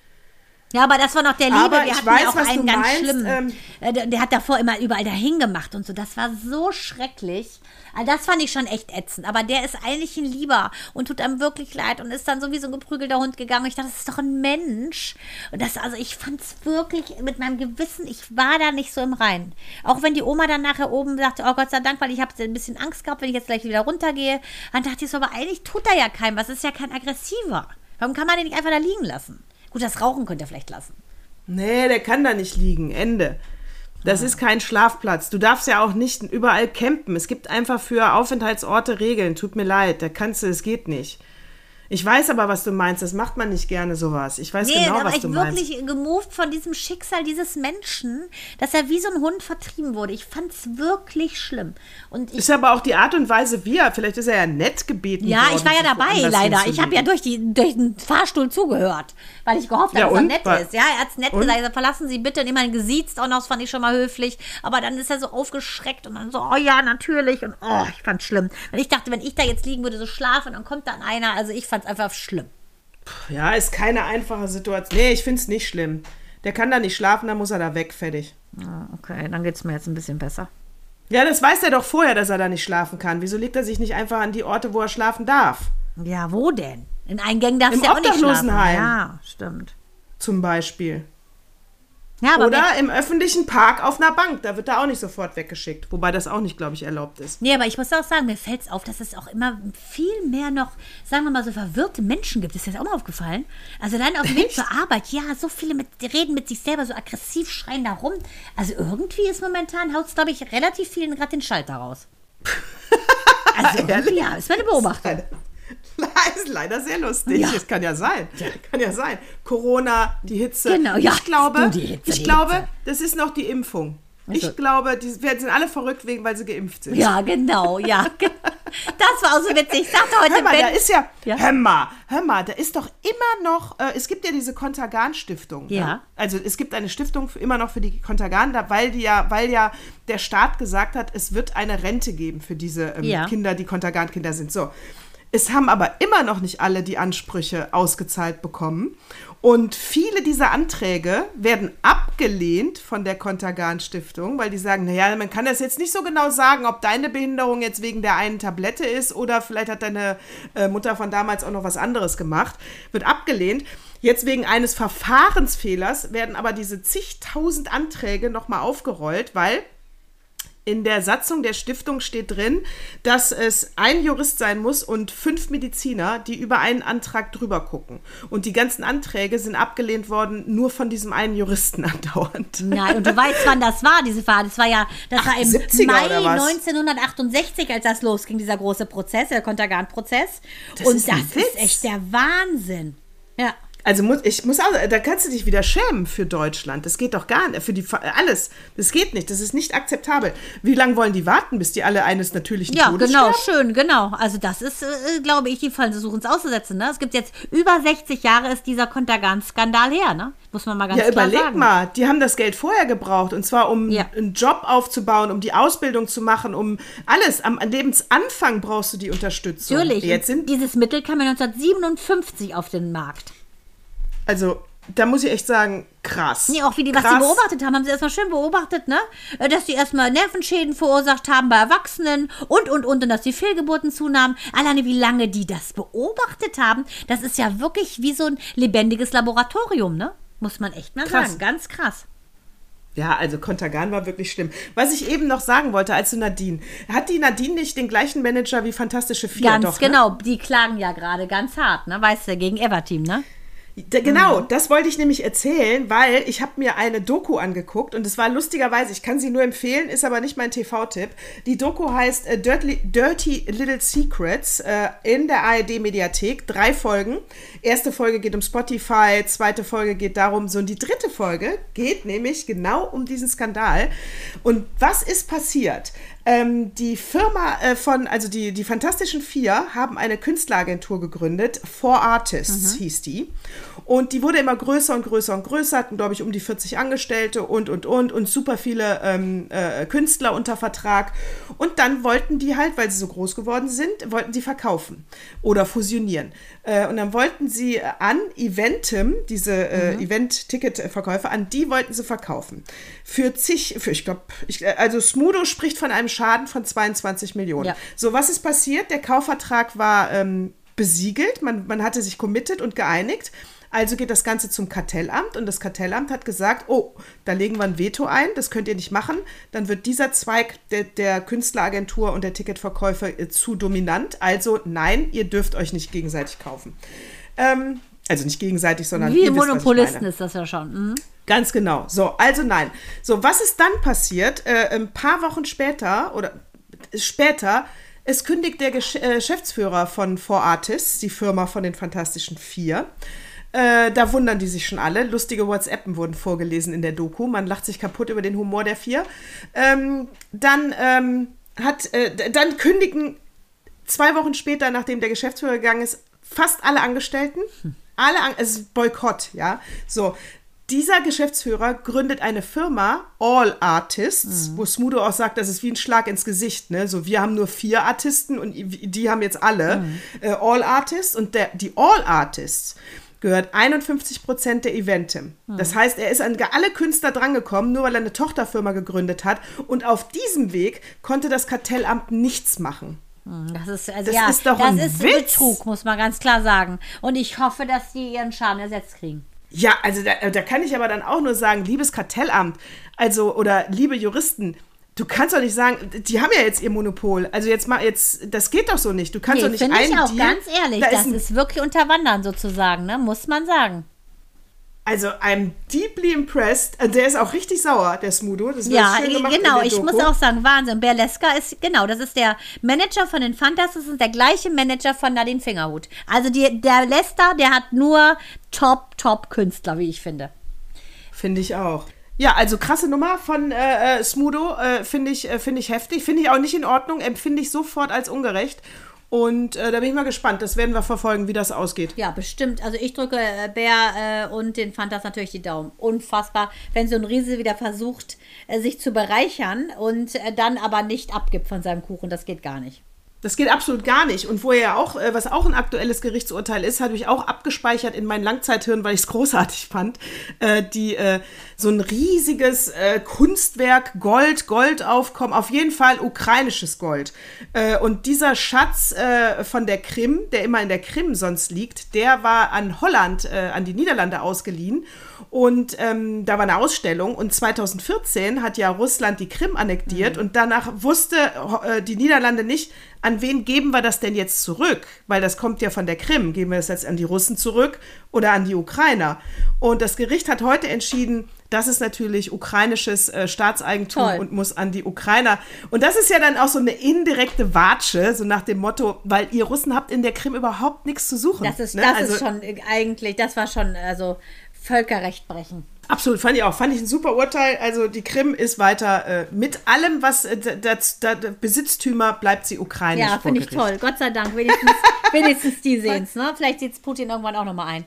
Ja, aber das war noch der Liebe. Aber Wir ich hatten weiß, ja auch einen du ganz meinst, schlimmen. ähm, Äh, der, der hat davor immer überall dahin gemacht und so. Das war so schrecklich. Also das fand ich schon echt ätzend. Aber der ist eigentlich ein Lieber und tut einem wirklich leid und ist dann so wie so ein geprügelter Hund gegangen. Ich dachte, das ist doch ein Mensch. Und das, also ich fand es wirklich mit meinem Gewissen, ich war da nicht so im Reinen. Auch wenn die Oma dann nachher oben sagte, oh Gott sei Dank, weil ich habe ein bisschen Angst gehabt, wenn ich jetzt gleich wieder runtergehe. Dann dachte ich so, aber eigentlich tut er ja keinem was. Ist ja kein Aggressiver. Warum kann man den nicht einfach da liegen lassen? Gut, das Rauchen könnte er vielleicht lassen. Nee, der kann da nicht liegen. Ende. Das ist kein Schlafplatz. Du darfst ja auch nicht überall campen. Es gibt einfach für Aufenthaltsorte Regeln. Tut mir leid, da kannst du, es geht nicht. Ich weiß aber, was du meinst. Das macht man nicht gerne sowas. Ich weiß Nee, genau, was ich du meinst. wirklich gemoved von diesem Schicksal dieses Menschen, dass er wie so ein Hund vertrieben wurde. Ich fand es wirklich schlimm. Und ich, Ist aber auch die Art und Weise, wie er, vielleicht ist er ja nett gebeten ja, worden. ich war ja dabei, leider. Ich habe ja durch, die, durch den Fahrstuhl zugehört, weil ich gehofft habe, Ja, dass er nett War- ist. Ja, er hat es nett und? gesagt. Er sagt, verlassen Sie bitte. Und immerhin gesiezt auch noch, das fand ich schon mal höflich. Aber dann ist er so aufgeschreckt und dann so, oh ja, natürlich. Und oh, ich fand es schlimm. Und ich dachte, wenn ich da jetzt liegen würde, so schlafen, dann kommt dann einer. Also ich fand es einfach schlimm. Ja, ist keine einfache Situation. Nee, ich finde es nicht schlimm. Der kann da nicht schlafen, dann muss er da weg, fertig. Okay, dann geht es mir jetzt ein bisschen besser. Ja, das weiß er doch vorher, dass er da nicht schlafen kann. Wieso legt er sich nicht einfach an die Orte, wo er schlafen darf? Ja, wo denn? In Eingängen darfst du ja auch nicht schlafen. Obdachlosenheim. Ja, stimmt. Zum Beispiel. Ja, Oder im öffentlichen Park auf einer Bank. Da wird da auch nicht sofort weggeschickt. Wobei das auch nicht, glaube ich, erlaubt ist. nee, aber ich muss auch sagen, mir fällt es auf, dass es auch immer viel mehr noch, sagen wir mal, so verwirrte Menschen gibt. Ist dir das auch mal aufgefallen? Also allein auf dem Weg zur Arbeit, ja, so viele mit, reden mit sich selber so aggressiv, schreien da rum. Also irgendwie ist momentan, haut es, glaube ich, relativ vielen gerade den Schalter raus. Also ja, ist meine Beobachtung. Ist leider sehr lustig. Ja. Das kann ja sein. Kann ja sein. Corona, die Hitze. Genau, ja. Ich glaube, Du, Hitze, ich glaube, Hitze. das ist noch die Impfung. Also- Ich glaube, die wir sind alle verrückt wegen, weil sie geimpft sind. Ja, genau, ja. Das war auch so witzig. Ich sagte heute, Hör mal, da ist ja, Ja? hör mal, hör mal, da ist doch immer noch, äh, es gibt ja diese Kontergan-Stiftung. Ja. Ne? Also es gibt eine Stiftung für, immer noch für die Kontergan, da, weil, die ja, weil ja der Staat gesagt hat, es wird eine Rente geben für diese ähm, Ja. Kinder, die Kontergan-Kinder sind. So. Es haben aber immer noch nicht alle die Ansprüche ausgezahlt bekommen. Und viele dieser Anträge werden abgelehnt von der Kontergan-Stiftung, weil die sagen, naja, man kann das jetzt nicht so genau sagen, ob deine Behinderung jetzt wegen der einen Tablette ist oder vielleicht hat deine äh, Mutter von damals auch noch was anderes gemacht. Wird abgelehnt. Jetzt wegen eines Verfahrensfehlers werden aber diese zigtausend Anträge nochmal aufgerollt, weil in der Satzung der Stiftung steht drin, dass es ein Jurist sein muss und fünf Mediziner, die über einen Antrag drüber gucken. Und die ganzen Anträge sind abgelehnt worden, nur von diesem einen Juristen andauernd. Nein, und du weißt, wann das war, diese Fahrt. Das war ja, das war im 70er Mai oder was? 1968, als das losging, dieser große Prozess, der Kontergan-Prozess. Und ist das Witz. ist echt der Wahnsinn. Ja. Also muss, ich muss auch, da kannst du dich wieder schämen für Deutschland. Das geht doch gar nicht, für die alles. Das geht nicht, das ist nicht akzeptabel. Wie lange wollen die warten, bis die alle eines natürlichen Ja, Todes genau, sterben? schön, genau. Also das ist, äh, glaube ich, die versuchen es auszusetzen. Ne? Es gibt jetzt über 60 Jahre ist dieser Kontergan-Skandal her, ne? Muss man mal ganz Ja, klar überleg sagen. mal, die haben das Geld vorher gebraucht und zwar um Ja. einen Job aufzubauen, um die Ausbildung zu machen, um alles. Am Lebensanfang brauchst du die Unterstützung. Natürlich. Jetzt sind, Dieses Mittel kam ja 1957 auf den Markt. Also da muss ich echt sagen, krass. Nee, auch wie die, was krass. sie beobachtet haben, haben sie erstmal schön beobachtet, ne? Äh, Dass sie erstmal Nervenschäden verursacht haben bei Erwachsenen und, und, und, und dass die Fehlgeburten zunahmen. Alleine wie lange die das beobachtet haben, das ist ja wirklich wie so ein lebendiges Laboratorium, ne? Muss man echt mal Krass. sagen. Ganz krass. Ja, also Kontergan war wirklich schlimm. Was ich eben noch sagen wollte, als du Nadine, hat die Nadine nicht den gleichen Manager wie Fantastische Vier? Ganz Doch, ne? genau. Die klagen ja gerade ganz hart, ne? Weißt du, gegen Everteam, ne? Genau, das wollte ich nämlich erzählen, weil ich habe mir eine Doku angeguckt und es war lustigerweise, ich kann sie nur empfehlen, ist aber nicht mein TV-Tipp. Die Doku heißt äh, Dirty, Dirty Little Secrets äh, in der ARD-Mediathek. Drei Folgen. Erste Folge geht um Spotify, zweite Folge geht darum, so und die dritte Folge geht nämlich genau um diesen Skandal. Und was ist passiert? Ähm, die Firma äh, von, also die, die Fantastischen Vier haben eine Künstleragentur gegründet, Four Artists hieß die. Und die wurde immer größer und größer und größer, hatten, glaube ich, um die 40 Angestellte und, und, und und super viele ähm, äh, Künstler unter Vertrag. Und dann wollten die halt, weil sie so groß geworden sind, wollten sie verkaufen oder fusionieren. Äh, und dann wollten sie äh, an Eventim, diese äh, Event-Ticket-Verkäufe, an die wollten sie verkaufen. Für zig, für ich glaube, ich, äh, also Smudo spricht von einem Schaden von 22 Millionen. Ja. So, was ist passiert? Der Kaufvertrag war ähm, besiegelt, man, man hatte sich committed und geeinigt. Also geht das Ganze zum Kartellamt und das Kartellamt hat gesagt, oh, da legen wir ein Veto ein, das könnt ihr nicht machen. Dann wird dieser Zweig der, der Künstleragentur und der Ticketverkäufer äh, zu dominant. Also nein, ihr dürft euch nicht gegenseitig kaufen. Ähm, also nicht gegenseitig, sondern Wie wisst, Monopolisten meine. ist das ja schon. Mhm. Ganz genau. So, also nein. So, was ist dann passiert? Äh, ein paar Wochen später oder später, es kündigt der äh, Geschäftsführer von Four Artists, die Firma von den Fantastischen Vier. Äh, da wundern die sich schon alle. Lustige WhatsAppen wurden vorgelesen in der Doku. Man lacht sich kaputt über den Humor der Vier. Ähm, dann ähm, hat, äh, dann kündigen zwei Wochen später, nachdem der Geschäftsführer gegangen ist, fast alle Angestellten, alle, An es ist Boykott, ja. So, dieser Geschäftsführer gründet eine Firma, All Artists, wo Smudo auch sagt, das ist wie ein Schlag ins Gesicht, ne? So, wir haben nur vier Artisten und die haben jetzt alle äh, All Artists und der, die All Artists gehört 51 Prozent der Eventim. Das heißt, er ist an alle Künstler drangekommen, nur weil er eine Tochterfirma gegründet hat. Und auf diesem Weg konnte das Kartellamt nichts machen. Das ist, also Das ja, ist doch das ein ist Witz. Betrug, muss man ganz klar sagen. Und ich hoffe, dass die ihren Schaden ersetzt kriegen. Ja, also da, da kann ich aber dann auch nur sagen, liebes Kartellamt, also oder liebe Juristen, du kannst doch nicht sagen, die haben ja jetzt ihr Monopol. Also jetzt mal jetzt, das geht doch so nicht. Du kannst Nee, doch nicht finde ich einen auch Deal, ganz ehrlich. da das ein, ist wirklich unterwandern sozusagen, ne? muss man sagen. Also I'm deeply impressed. Also der ist auch richtig sauer, der Smudo. Das wird Ja, schön gemacht in genau. Ich muss auch sagen, Wahnsinn. Berleska ist, genau, das ist der Manager von den Fantas. Das ist der gleiche Manager von Nadine Fingerhut. Also die, der Lester, der hat nur Top, Top Künstler, wie ich finde. Finde ich auch. Ja, also krasse Nummer von äh, äh, Smudo, äh, finde ich, äh, finde ich heftig. Finde ich auch nicht in Ordnung, empfinde ich sofort als ungerecht. Und äh, da bin ich mal gespannt. Das werden wir verfolgen, wie das ausgeht. Ja, bestimmt. Also ich drücke äh, Bär äh, und den Fantas natürlich die Daumen. Unfassbar, wenn so ein Riese wieder versucht, äh, sich zu bereichern und dann aber nicht abgibt von seinem Kuchen. Das geht gar nicht. Das geht absolut gar nicht. Und wo er ja auch, äh, was auch ein aktuelles Gerichtsurteil ist, habe ich auch abgespeichert in mein Langzeithirn, weil ich es großartig fand. Äh, die äh, so ein riesiges äh, Kunstwerk, Gold, Goldaufkommen, auf jeden Fall ukrainisches Gold. Äh, und dieser Schatz äh, von der Krim, der immer in der Krim sonst liegt, der war an Holland, an die Niederlande ausgeliehen. Und ähm, da war eine Ausstellung und 2014 hat ja Russland die Krim annektiert und danach wusste äh, die Niederlande nicht, an wen geben wir das denn jetzt zurück? Weil das kommt ja von der Krim. Geben wir das jetzt an die Russen zurück oder an die Ukrainer? Und das Gericht hat heute entschieden, das ist natürlich ukrainisches äh, Staatseigentum Toll. und muss an die Ukrainer. Und das ist ja dann auch so eine indirekte Watsche, so nach dem Motto, weil ihr Russen habt in der Krim überhaupt nichts zu suchen. Das ist, ne? das Also- ist schon äh, eigentlich, das war schon, also Völkerrecht brechen. Absolut, fand ich auch. Fand ich ein super Urteil. Also die Krim ist weiter äh, mit allem, was äh, das, das, das Besitztümer bleibt sie ukrainisch. Ja, finde ich toll. Gott sei Dank. Wenigstens, wenigstens die sehen es. Ne? Vielleicht sieht Putin irgendwann auch nochmal ein.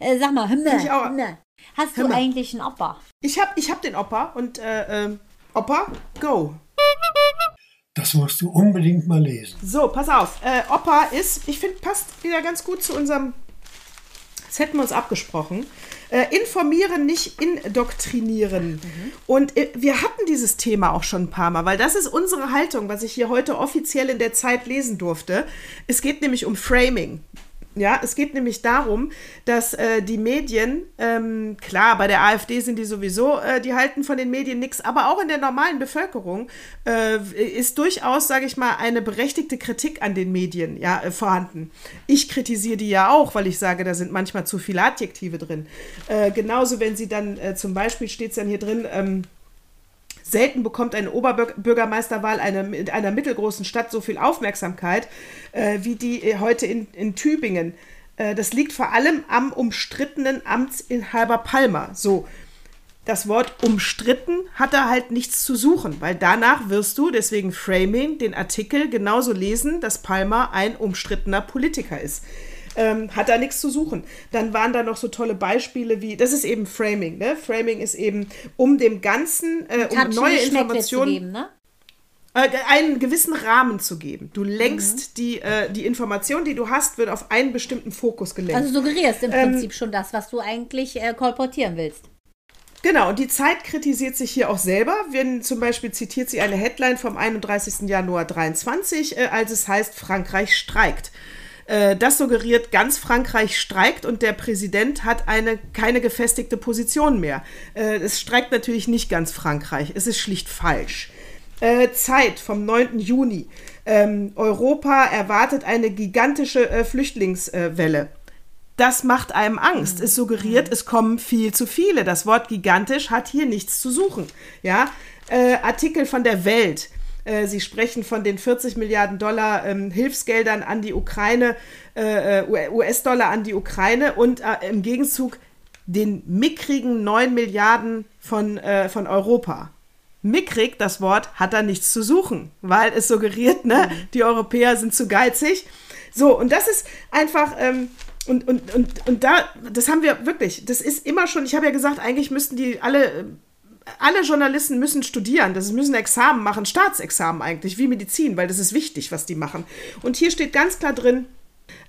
Äh, sag mal, Hümme, ich auch. Hümme, hast du Hümme. eigentlich einen Opa? Ich hab, ich hab den Opa und äh, ähm, Opa, go. Das musst du unbedingt mal lesen. So, pass auf. Äh, Opa ist, ich finde, passt wieder ganz gut zu unserem. Das hätten wir uns abgesprochen. Äh, informieren, nicht indoktrinieren. Und äh, wir hatten dieses Thema auch schon ein paar Mal, weil das ist unsere Haltung, was ich hier heute offiziell in der Zeit lesen durfte. Es geht nämlich um Framing. Ja, es geht nämlich darum, dass äh, die Medien, ähm, klar, bei der AfD sind die sowieso, äh, die halten von den Medien nichts, aber auch in der normalen Bevölkerung äh, ist durchaus, sage ich mal, eine berechtigte Kritik an den Medien ja, äh, vorhanden. Ich kritisiere die ja auch, weil ich sage, da sind manchmal zu viele Adjektive drin. Äh, genauso, wenn sie dann äh, zum Beispiel steht es dann hier drin, ähm, Selten bekommt eine Oberbürgermeisterwahl einer, in einer mittelgroßen Stadt so viel Aufmerksamkeit äh, wie die äh, heute in, in Tübingen. Äh, das liegt vor allem am umstrittenen Amtsinhaber Palmer. So, das Wort umstritten hat da halt nichts zu suchen, weil danach wirst du, deswegen Framing, den Artikel genauso lesen, dass Palmer ein umstrittener Politiker ist. Ähm, hat da nichts zu suchen. Dann waren da noch so tolle Beispiele wie, das ist eben Framing, ne? Framing ist eben, um dem Ganzen, äh, um neue Informationen geben, ne? äh, einen gewissen Rahmen zu geben. Du lenkst die, äh, die Information, die du hast, wird auf einen bestimmten Fokus gelenkt. Also suggerierst im Ähm, Prinzip schon das, was du eigentlich äh, kolportieren willst. Genau, und die Zeit kritisiert sich hier auch selber. Wenn zum Beispiel zitiert sie eine Headline vom 31. Januar 23, äh, als es heißt, Frankreich streikt. Äh, das suggeriert, ganz Frankreich streikt und der Präsident hat eine, keine gefestigte Position mehr. Äh, es streikt natürlich nicht ganz Frankreich. Es ist schlicht falsch. Äh, Zeit vom 9. Juni. Ähm, Europa erwartet eine gigantische äh, Flüchtlingswelle. Das macht einem Angst. Es suggeriert, es kommen viel zu viele. Das Wort gigantisch hat hier nichts zu suchen. Ja, äh, Artikel von der Welt. Äh, Sie sprechen von den 40 Milliarden Dollar ähm, Hilfsgeldern an die Ukraine, äh, äh, US-Dollar an die Ukraine und im Gegenzug den mickrigen 9 Milliarden von, von Europa. Mickrig, das Wort, hat da nichts zu suchen, weil es suggeriert, ne, die Europäer sind zu geizig. So, und das ist einfach, ähm, und, und, und, und da, das haben wir wirklich, das ist immer schon, ich habe ja gesagt, eigentlich müssten die alle, alle Journalisten müssen studieren, das müssen Examen machen, Staatsexamen eigentlich, wie Medizin, weil das ist wichtig, was die machen. Und hier steht ganz klar drin,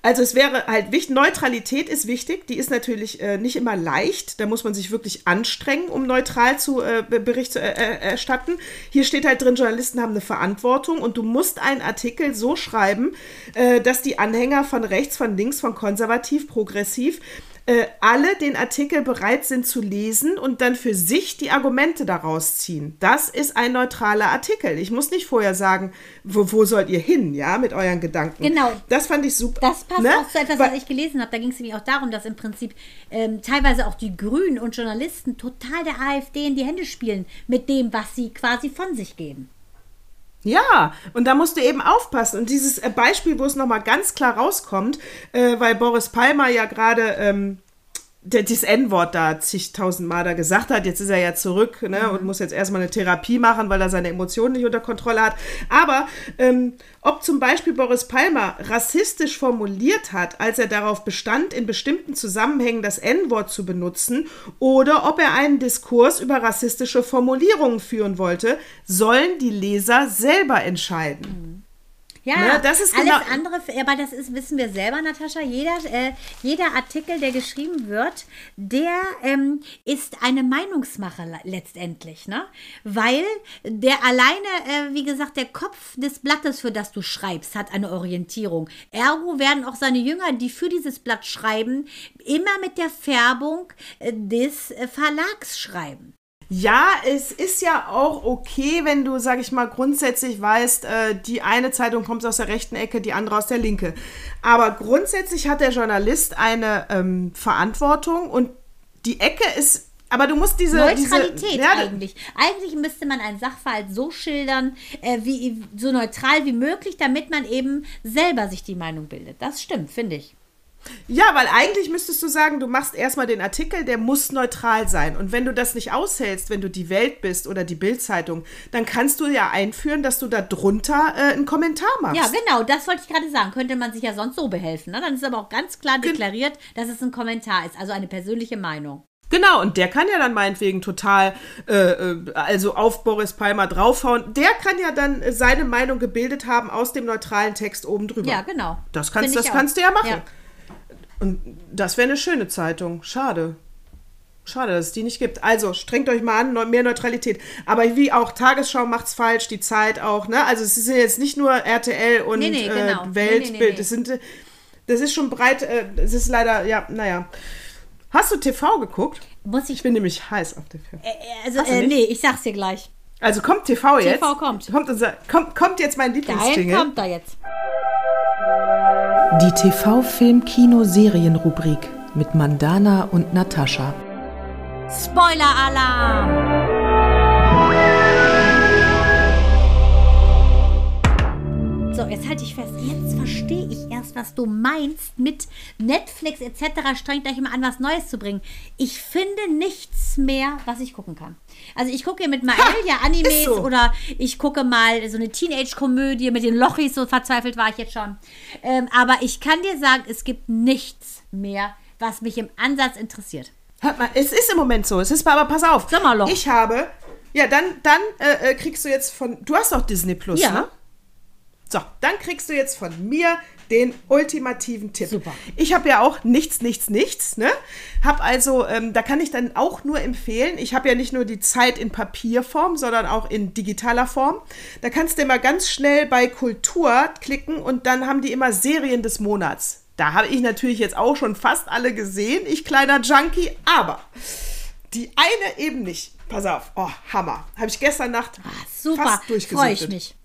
Also es wäre halt wichtig, Neutralität ist wichtig, die ist natürlich äh, nicht immer leicht, da muss man sich wirklich anstrengen, um neutral zu äh, Bericht zu äh, äh, erstatten. Hier steht halt drin, Journalisten haben eine Verantwortung und du musst einen Artikel so schreiben, äh, dass die Anhänger von rechts, von links, von konservativ, progressiv äh, alle den Artikel bereit sind zu lesen und dann für sich die Argumente daraus ziehen. Das ist ein neutraler Artikel. Ich muss nicht vorher sagen, wo, wo sollt ihr hin, ja, mit euren Gedanken. Genau. Das fand ich super. Das passt ne? auch zu etwas, Weil- was ich gelesen habe. Da ging es nämlich auch darum, dass im Prinzip ähm, teilweise auch die Grünen und Journalisten total der AfD in die Hände spielen mit dem, was sie quasi von sich geben. Ja, und da musst du eben aufpassen. Und dieses äh, Beispiel, wo es nochmal ganz klar rauskommt, äh, weil Boris Palmer ja gerade ähm, der, dieses N-Wort da zigtausend Mal da gesagt hat. Jetzt ist er ja zurück ne, und muss jetzt erstmal eine Therapie machen, weil er seine Emotionen nicht unter Kontrolle hat. Aber ähm, ob zum Beispiel Boris Palmer rassistisch formuliert hat, als er darauf bestand, in bestimmten Zusammenhängen das N-Wort zu benutzen, oder ob er einen Diskurs über rassistische Formulierungen führen wollte, sollen die Leser selber entscheiden. Ja, Ne, das ist alles genau- andere, aber das ist, wissen wir selber, Natascha, jeder, äh, jeder Artikel, der geschrieben wird, der ähm, ist eine Meinungsmache le- letztendlich, ne? Weil der alleine, äh, wie gesagt, der Kopf des Blattes, für das du schreibst, hat eine Orientierung. Ergo werden auch seine Jünger, die für dieses Blatt schreiben, immer mit der Färbung äh, des äh, Verlags schreiben. Ja, es ist ja auch okay, wenn du, sag ich mal, grundsätzlich weißt, äh, die eine Zeitung kommt aus der rechten Ecke, die andere aus der linke. Aber grundsätzlich hat der Journalist eine ähm, Verantwortung und die Ecke ist, aber du musst diese Neutralität diese, ja, eigentlich. Eigentlich müsste man einen Sachverhalt so schildern, äh, wie so neutral wie möglich, damit man eben selber sich die Meinung bildet. Das stimmt, finde ich. Ja, weil eigentlich müsstest du sagen, du machst erstmal den Artikel, der muss neutral sein. Und wenn du das nicht aushältst, wenn du die Welt bist oder die Bildzeitung, dann kannst du ja einführen, dass du da drunter äh, einen Kommentar machst. Ja, genau, das wollte ich gerade sagen. Könnte man sich ja sonst so behelfen. Ne? Dann ist aber auch ganz klar deklariert, dass es ein Kommentar ist, also eine persönliche Meinung. Genau, und der kann ja dann meinetwegen total, äh, äh, also auf Boris Palmer draufhauen. Der kann ja dann äh, seine Meinung gebildet haben aus dem neutralen Text oben drüber. Ja, genau. Das kannst, das kannst du ja machen. Ja. Und das wäre eine schöne Zeitung. Schade. Schade, dass es die nicht gibt. Also strengt euch mal an, mehr Neutralität. Aber wie auch Tagesschau macht's falsch, die Zeit auch, ne? Also es sind jetzt nicht nur RTL und Nee, nee, genau. äh, Weltbild. Nee. Das sind, äh, das ist schon breit. Äh, es ist leider, ja, naja. Hast du TV geguckt? Muss ich. Ich bin nämlich heiß auf TV. äh, also, Hast du äh, nee, ich sag's dir gleich. Also kommt TV jetzt. TV kommt. Kommt, unser, kommt, kommt jetzt mein Dahin Lieblingsjingle. kommt er jetzt. Die TV-Film-Kino-Serien-Rubrik mit Mandana und Natascha. Spoiler-Alarm! Jetzt halte ich fest. Jetzt verstehe ich erst, was du meinst mit Netflix etc. strengt euch immer an, was Neues zu bringen. Ich finde nichts mehr, was ich gucken kann. Also ich gucke mit Mael ja Animes so. oder ich gucke mal so eine Teenage-Komödie mit den Lochis, so verzweifelt war ich jetzt schon. Ähm, aber ich kann dir sagen, es gibt nichts mehr, was mich im Ansatz interessiert. Hört mal, es ist im Moment so. Es ist aber, pass auf. Sommerloch. Ich habe, ja, dann, dann äh, äh, kriegst du jetzt von, du hast doch Disney Plus, Ja. ne? So, dann kriegst du jetzt von mir den ultimativen Tipp. Super. Ich habe ja auch nichts, nichts, nichts, ne? Hab also, ähm, da kann ich dann auch nur empfehlen, ich habe ja nicht nur die Zeit in Papierform, sondern auch in digitaler Form. Da kannst du immer ganz schnell bei Kultur klicken und dann haben die immer Serien des Monats. Da habe ich natürlich jetzt auch schon fast alle gesehen, ich kleiner Junkie, aber die eine eben nicht. Pass auf, oh, Hammer. Habe ich gestern Nacht Ah, Super, fast freue ich mich.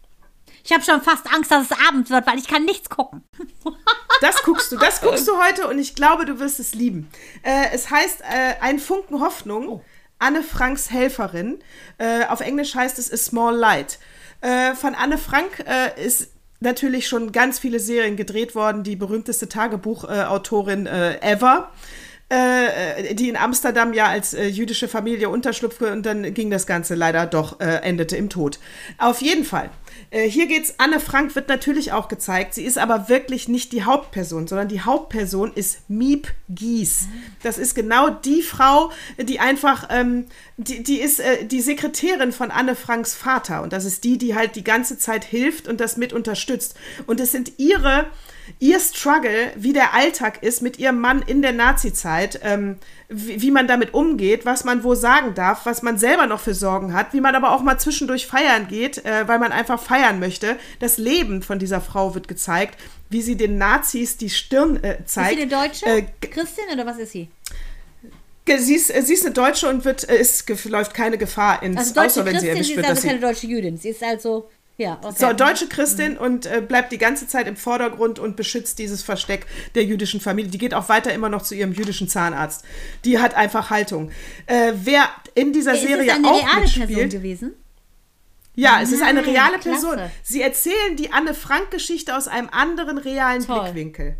Ich habe schon fast Angst, dass es Abend wird, weil ich kann nichts gucken. Das guckst du, das guckst du heute und ich glaube, du wirst es lieben. Äh, es heißt äh, Ein Funken Hoffnung, Anne Franks Helferin. Äh, auf Englisch heißt es A Small Light. Äh, von Anne Frank äh, ist natürlich schon ganz viele Serien gedreht worden, die berühmteste Tagebuchautorin äh, ever. Äh, die in Amsterdam ja als äh, jüdische Familie unterschlüpfte und dann ging das Ganze leider doch, äh, endete im Tod. Auf jeden Fall Äh, hier geht's, Anne Frank wird natürlich auch gezeigt. Sie ist aber wirklich nicht die Hauptperson, sondern die Hauptperson ist Miep Gies. Das ist genau die Frau, die einfach, ähm, die, die ist äh, die Sekretärin von Anne Franks Vater. Und das ist die, die halt die ganze Zeit hilft und das mit unterstützt. Und es sind ihre, ihr Struggle, wie der Alltag ist mit ihrem Mann in der Nazi-Zeit, ähm, wie, wie man damit umgeht, was man wo sagen darf, was man selber noch für Sorgen hat, wie man aber auch mal zwischendurch feiern geht, äh, weil man einfach feiern möchte. Das Leben von dieser Frau wird gezeigt, wie sie den Nazis die Stirn äh, zeigt. Ist sie eine Deutsche? Äh, Christin oder was ist sie? sie, ist, äh, sie ist eine Deutsche und wird, äh, ist, läuft keine Gefahr ins, Also außer wenn sie Christin, erwischt sie ist wird, also dass sie keine deutsche Jüdin. Sie ist also, ja, okay. So, deutsche Christin und äh, bleibt die ganze Zeit im Vordergrund und beschützt dieses Versteck der jüdischen Familie. Die geht auch weiter immer noch zu ihrem jüdischen Zahnarzt. Die hat einfach Haltung. Äh, wer in dieser Ist Serie eine auch reale Person mitspielt, gewesen? ja, es ist eine Nein, reale klasse. Person. Sie erzählen die Anne Frank Geschichte aus einem anderen realen Toll. Blickwinkel.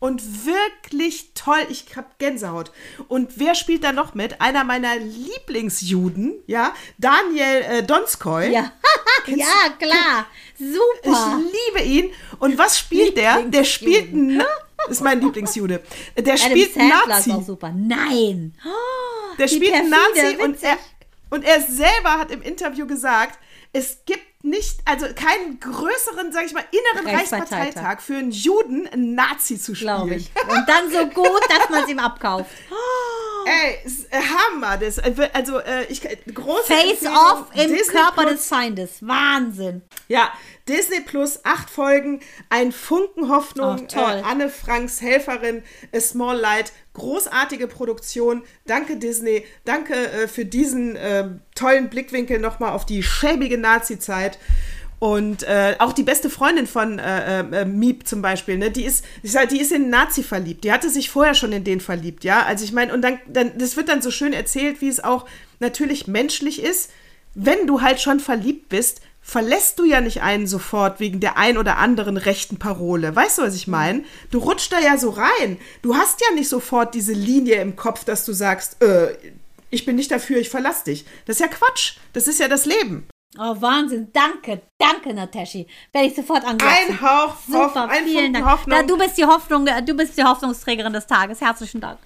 Und wirklich toll, ich hab Gänsehaut. Und wer spielt da noch mit? Einer meiner Lieblingsjuden, ja, Daniel äh, Donskoy. Ja, ja, klar. Ich Super. liebe ihn. Und was spielt der? Der spielt Lieblingsjude. einen, ist mein Lieblingsjude. Der Adam spielt Sandler ist Nazi. auch super. Nein. Der wie spielt einen perfide, Nazi und er, und er selber hat im Interview gesagt, es gibt nicht, also keinen größeren, sag ich mal, inneren Reichsparteitag. Reichsparteitag für einen Juden, einen Nazi zu spielen. Glaube ich. Und dann so gut, dass man es ihm abkauft. Ey, äh, Hammer. Das, äh, also, äh, ich, große Face Empfehlung, off im Disney Körper Plus. des Feindes. Wahnsinn. Ja, Disney Plus, acht Folgen, ein Funken Hoffnung, Ach, toll. Äh, Anne Franks Helferin, A Small Light, großartige Produktion. Danke Disney, danke äh, für diesen äh, tollen Blickwinkel nochmal auf die schäbige Nazi-Zeit. Und äh, auch die beste Freundin von äh, äh, Miep zum Beispiel, ne, die ist, die ist in einen Nazi verliebt. Die hatte sich vorher schon in den verliebt, ja. Also ich meine, und dann, dann, das wird dann so schön erzählt, wie es auch natürlich menschlich ist. Wenn du halt schon verliebt bist, verlässt du ja nicht einen sofort wegen der ein oder anderen rechten Parole. Weißt du, was ich meine? Du rutschst da ja so rein. Du hast ja nicht sofort diese Linie im Kopf, dass du sagst, äh, ich bin nicht dafür, ich verlass dich. Das ist ja Quatsch. Das ist ja das Leben. Oh, Wahnsinn. Danke, danke, Nataschi. Werde ich sofort angreifen. Ein Hauch, Hoff, Super, ein vielen Funken Dank. Hoffnung. Na, du bist die Hoffnung, du bist die Hoffnungsträgerin des Tages. Herzlichen Dank.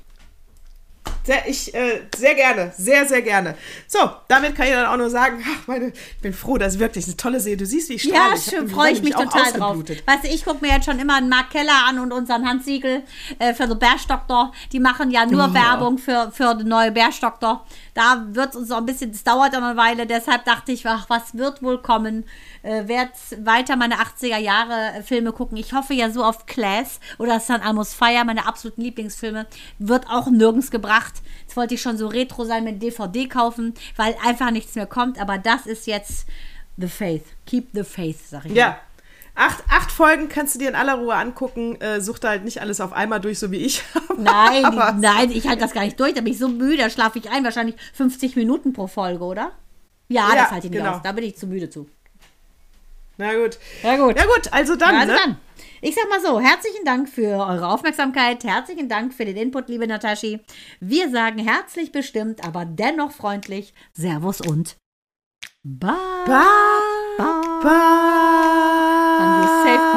Sehr, ich, äh, sehr gerne, sehr, sehr gerne. So, damit kann ich dann auch nur sagen, ach, meine, ich bin froh, dass wirklich eine tolle Serie. Du siehst, wie ich strahle. Ja, Ich schön, freue ich mich auch total drauf. Weißt du, ich gucke mir jetzt schon immer einen Mark Keller an und unseren Hans Siegel äh, für den Bärstockdoktor. Die machen ja nur Oh. Werbung für, für den neuen Bärstockdoktor. Da wird es uns noch ein bisschen, das dauert noch eine Weile, deshalb dachte ich, ach, was wird wohl kommen? Äh, Werde weiter meine 80er Jahre äh, Filme gucken. Ich hoffe ja so auf Class oder San Amos Fire, meine absoluten Lieblingsfilme, wird auch nirgends gebracht. Jetzt wollte ich schon so retro sein mit DVD kaufen, weil einfach nichts mehr kommt, aber das ist jetzt The Faith. Keep the Faith, sag ich. Ja. Acht, acht Folgen kannst du dir in aller Ruhe angucken. Äh, such da halt nicht alles auf einmal durch, so wie ich. Nein, nein, ich halte das gar nicht durch. Da bin ich so müde, da schlafe ich ein. Wahrscheinlich 50 Minuten pro Folge, oder? Ja, Ja, das halte ich nicht genau. aus. Da bin ich zu müde zu. Na gut. Ja, gut. Ja gut, also dann, also ne? dann. Ich sag mal so, herzlichen Dank für eure Aufmerksamkeit, herzlichen Dank für den Input, liebe Nataschi. Wir sagen herzlich bestimmt, aber dennoch freundlich Servus und Bye. Bye. Bye. Bye. You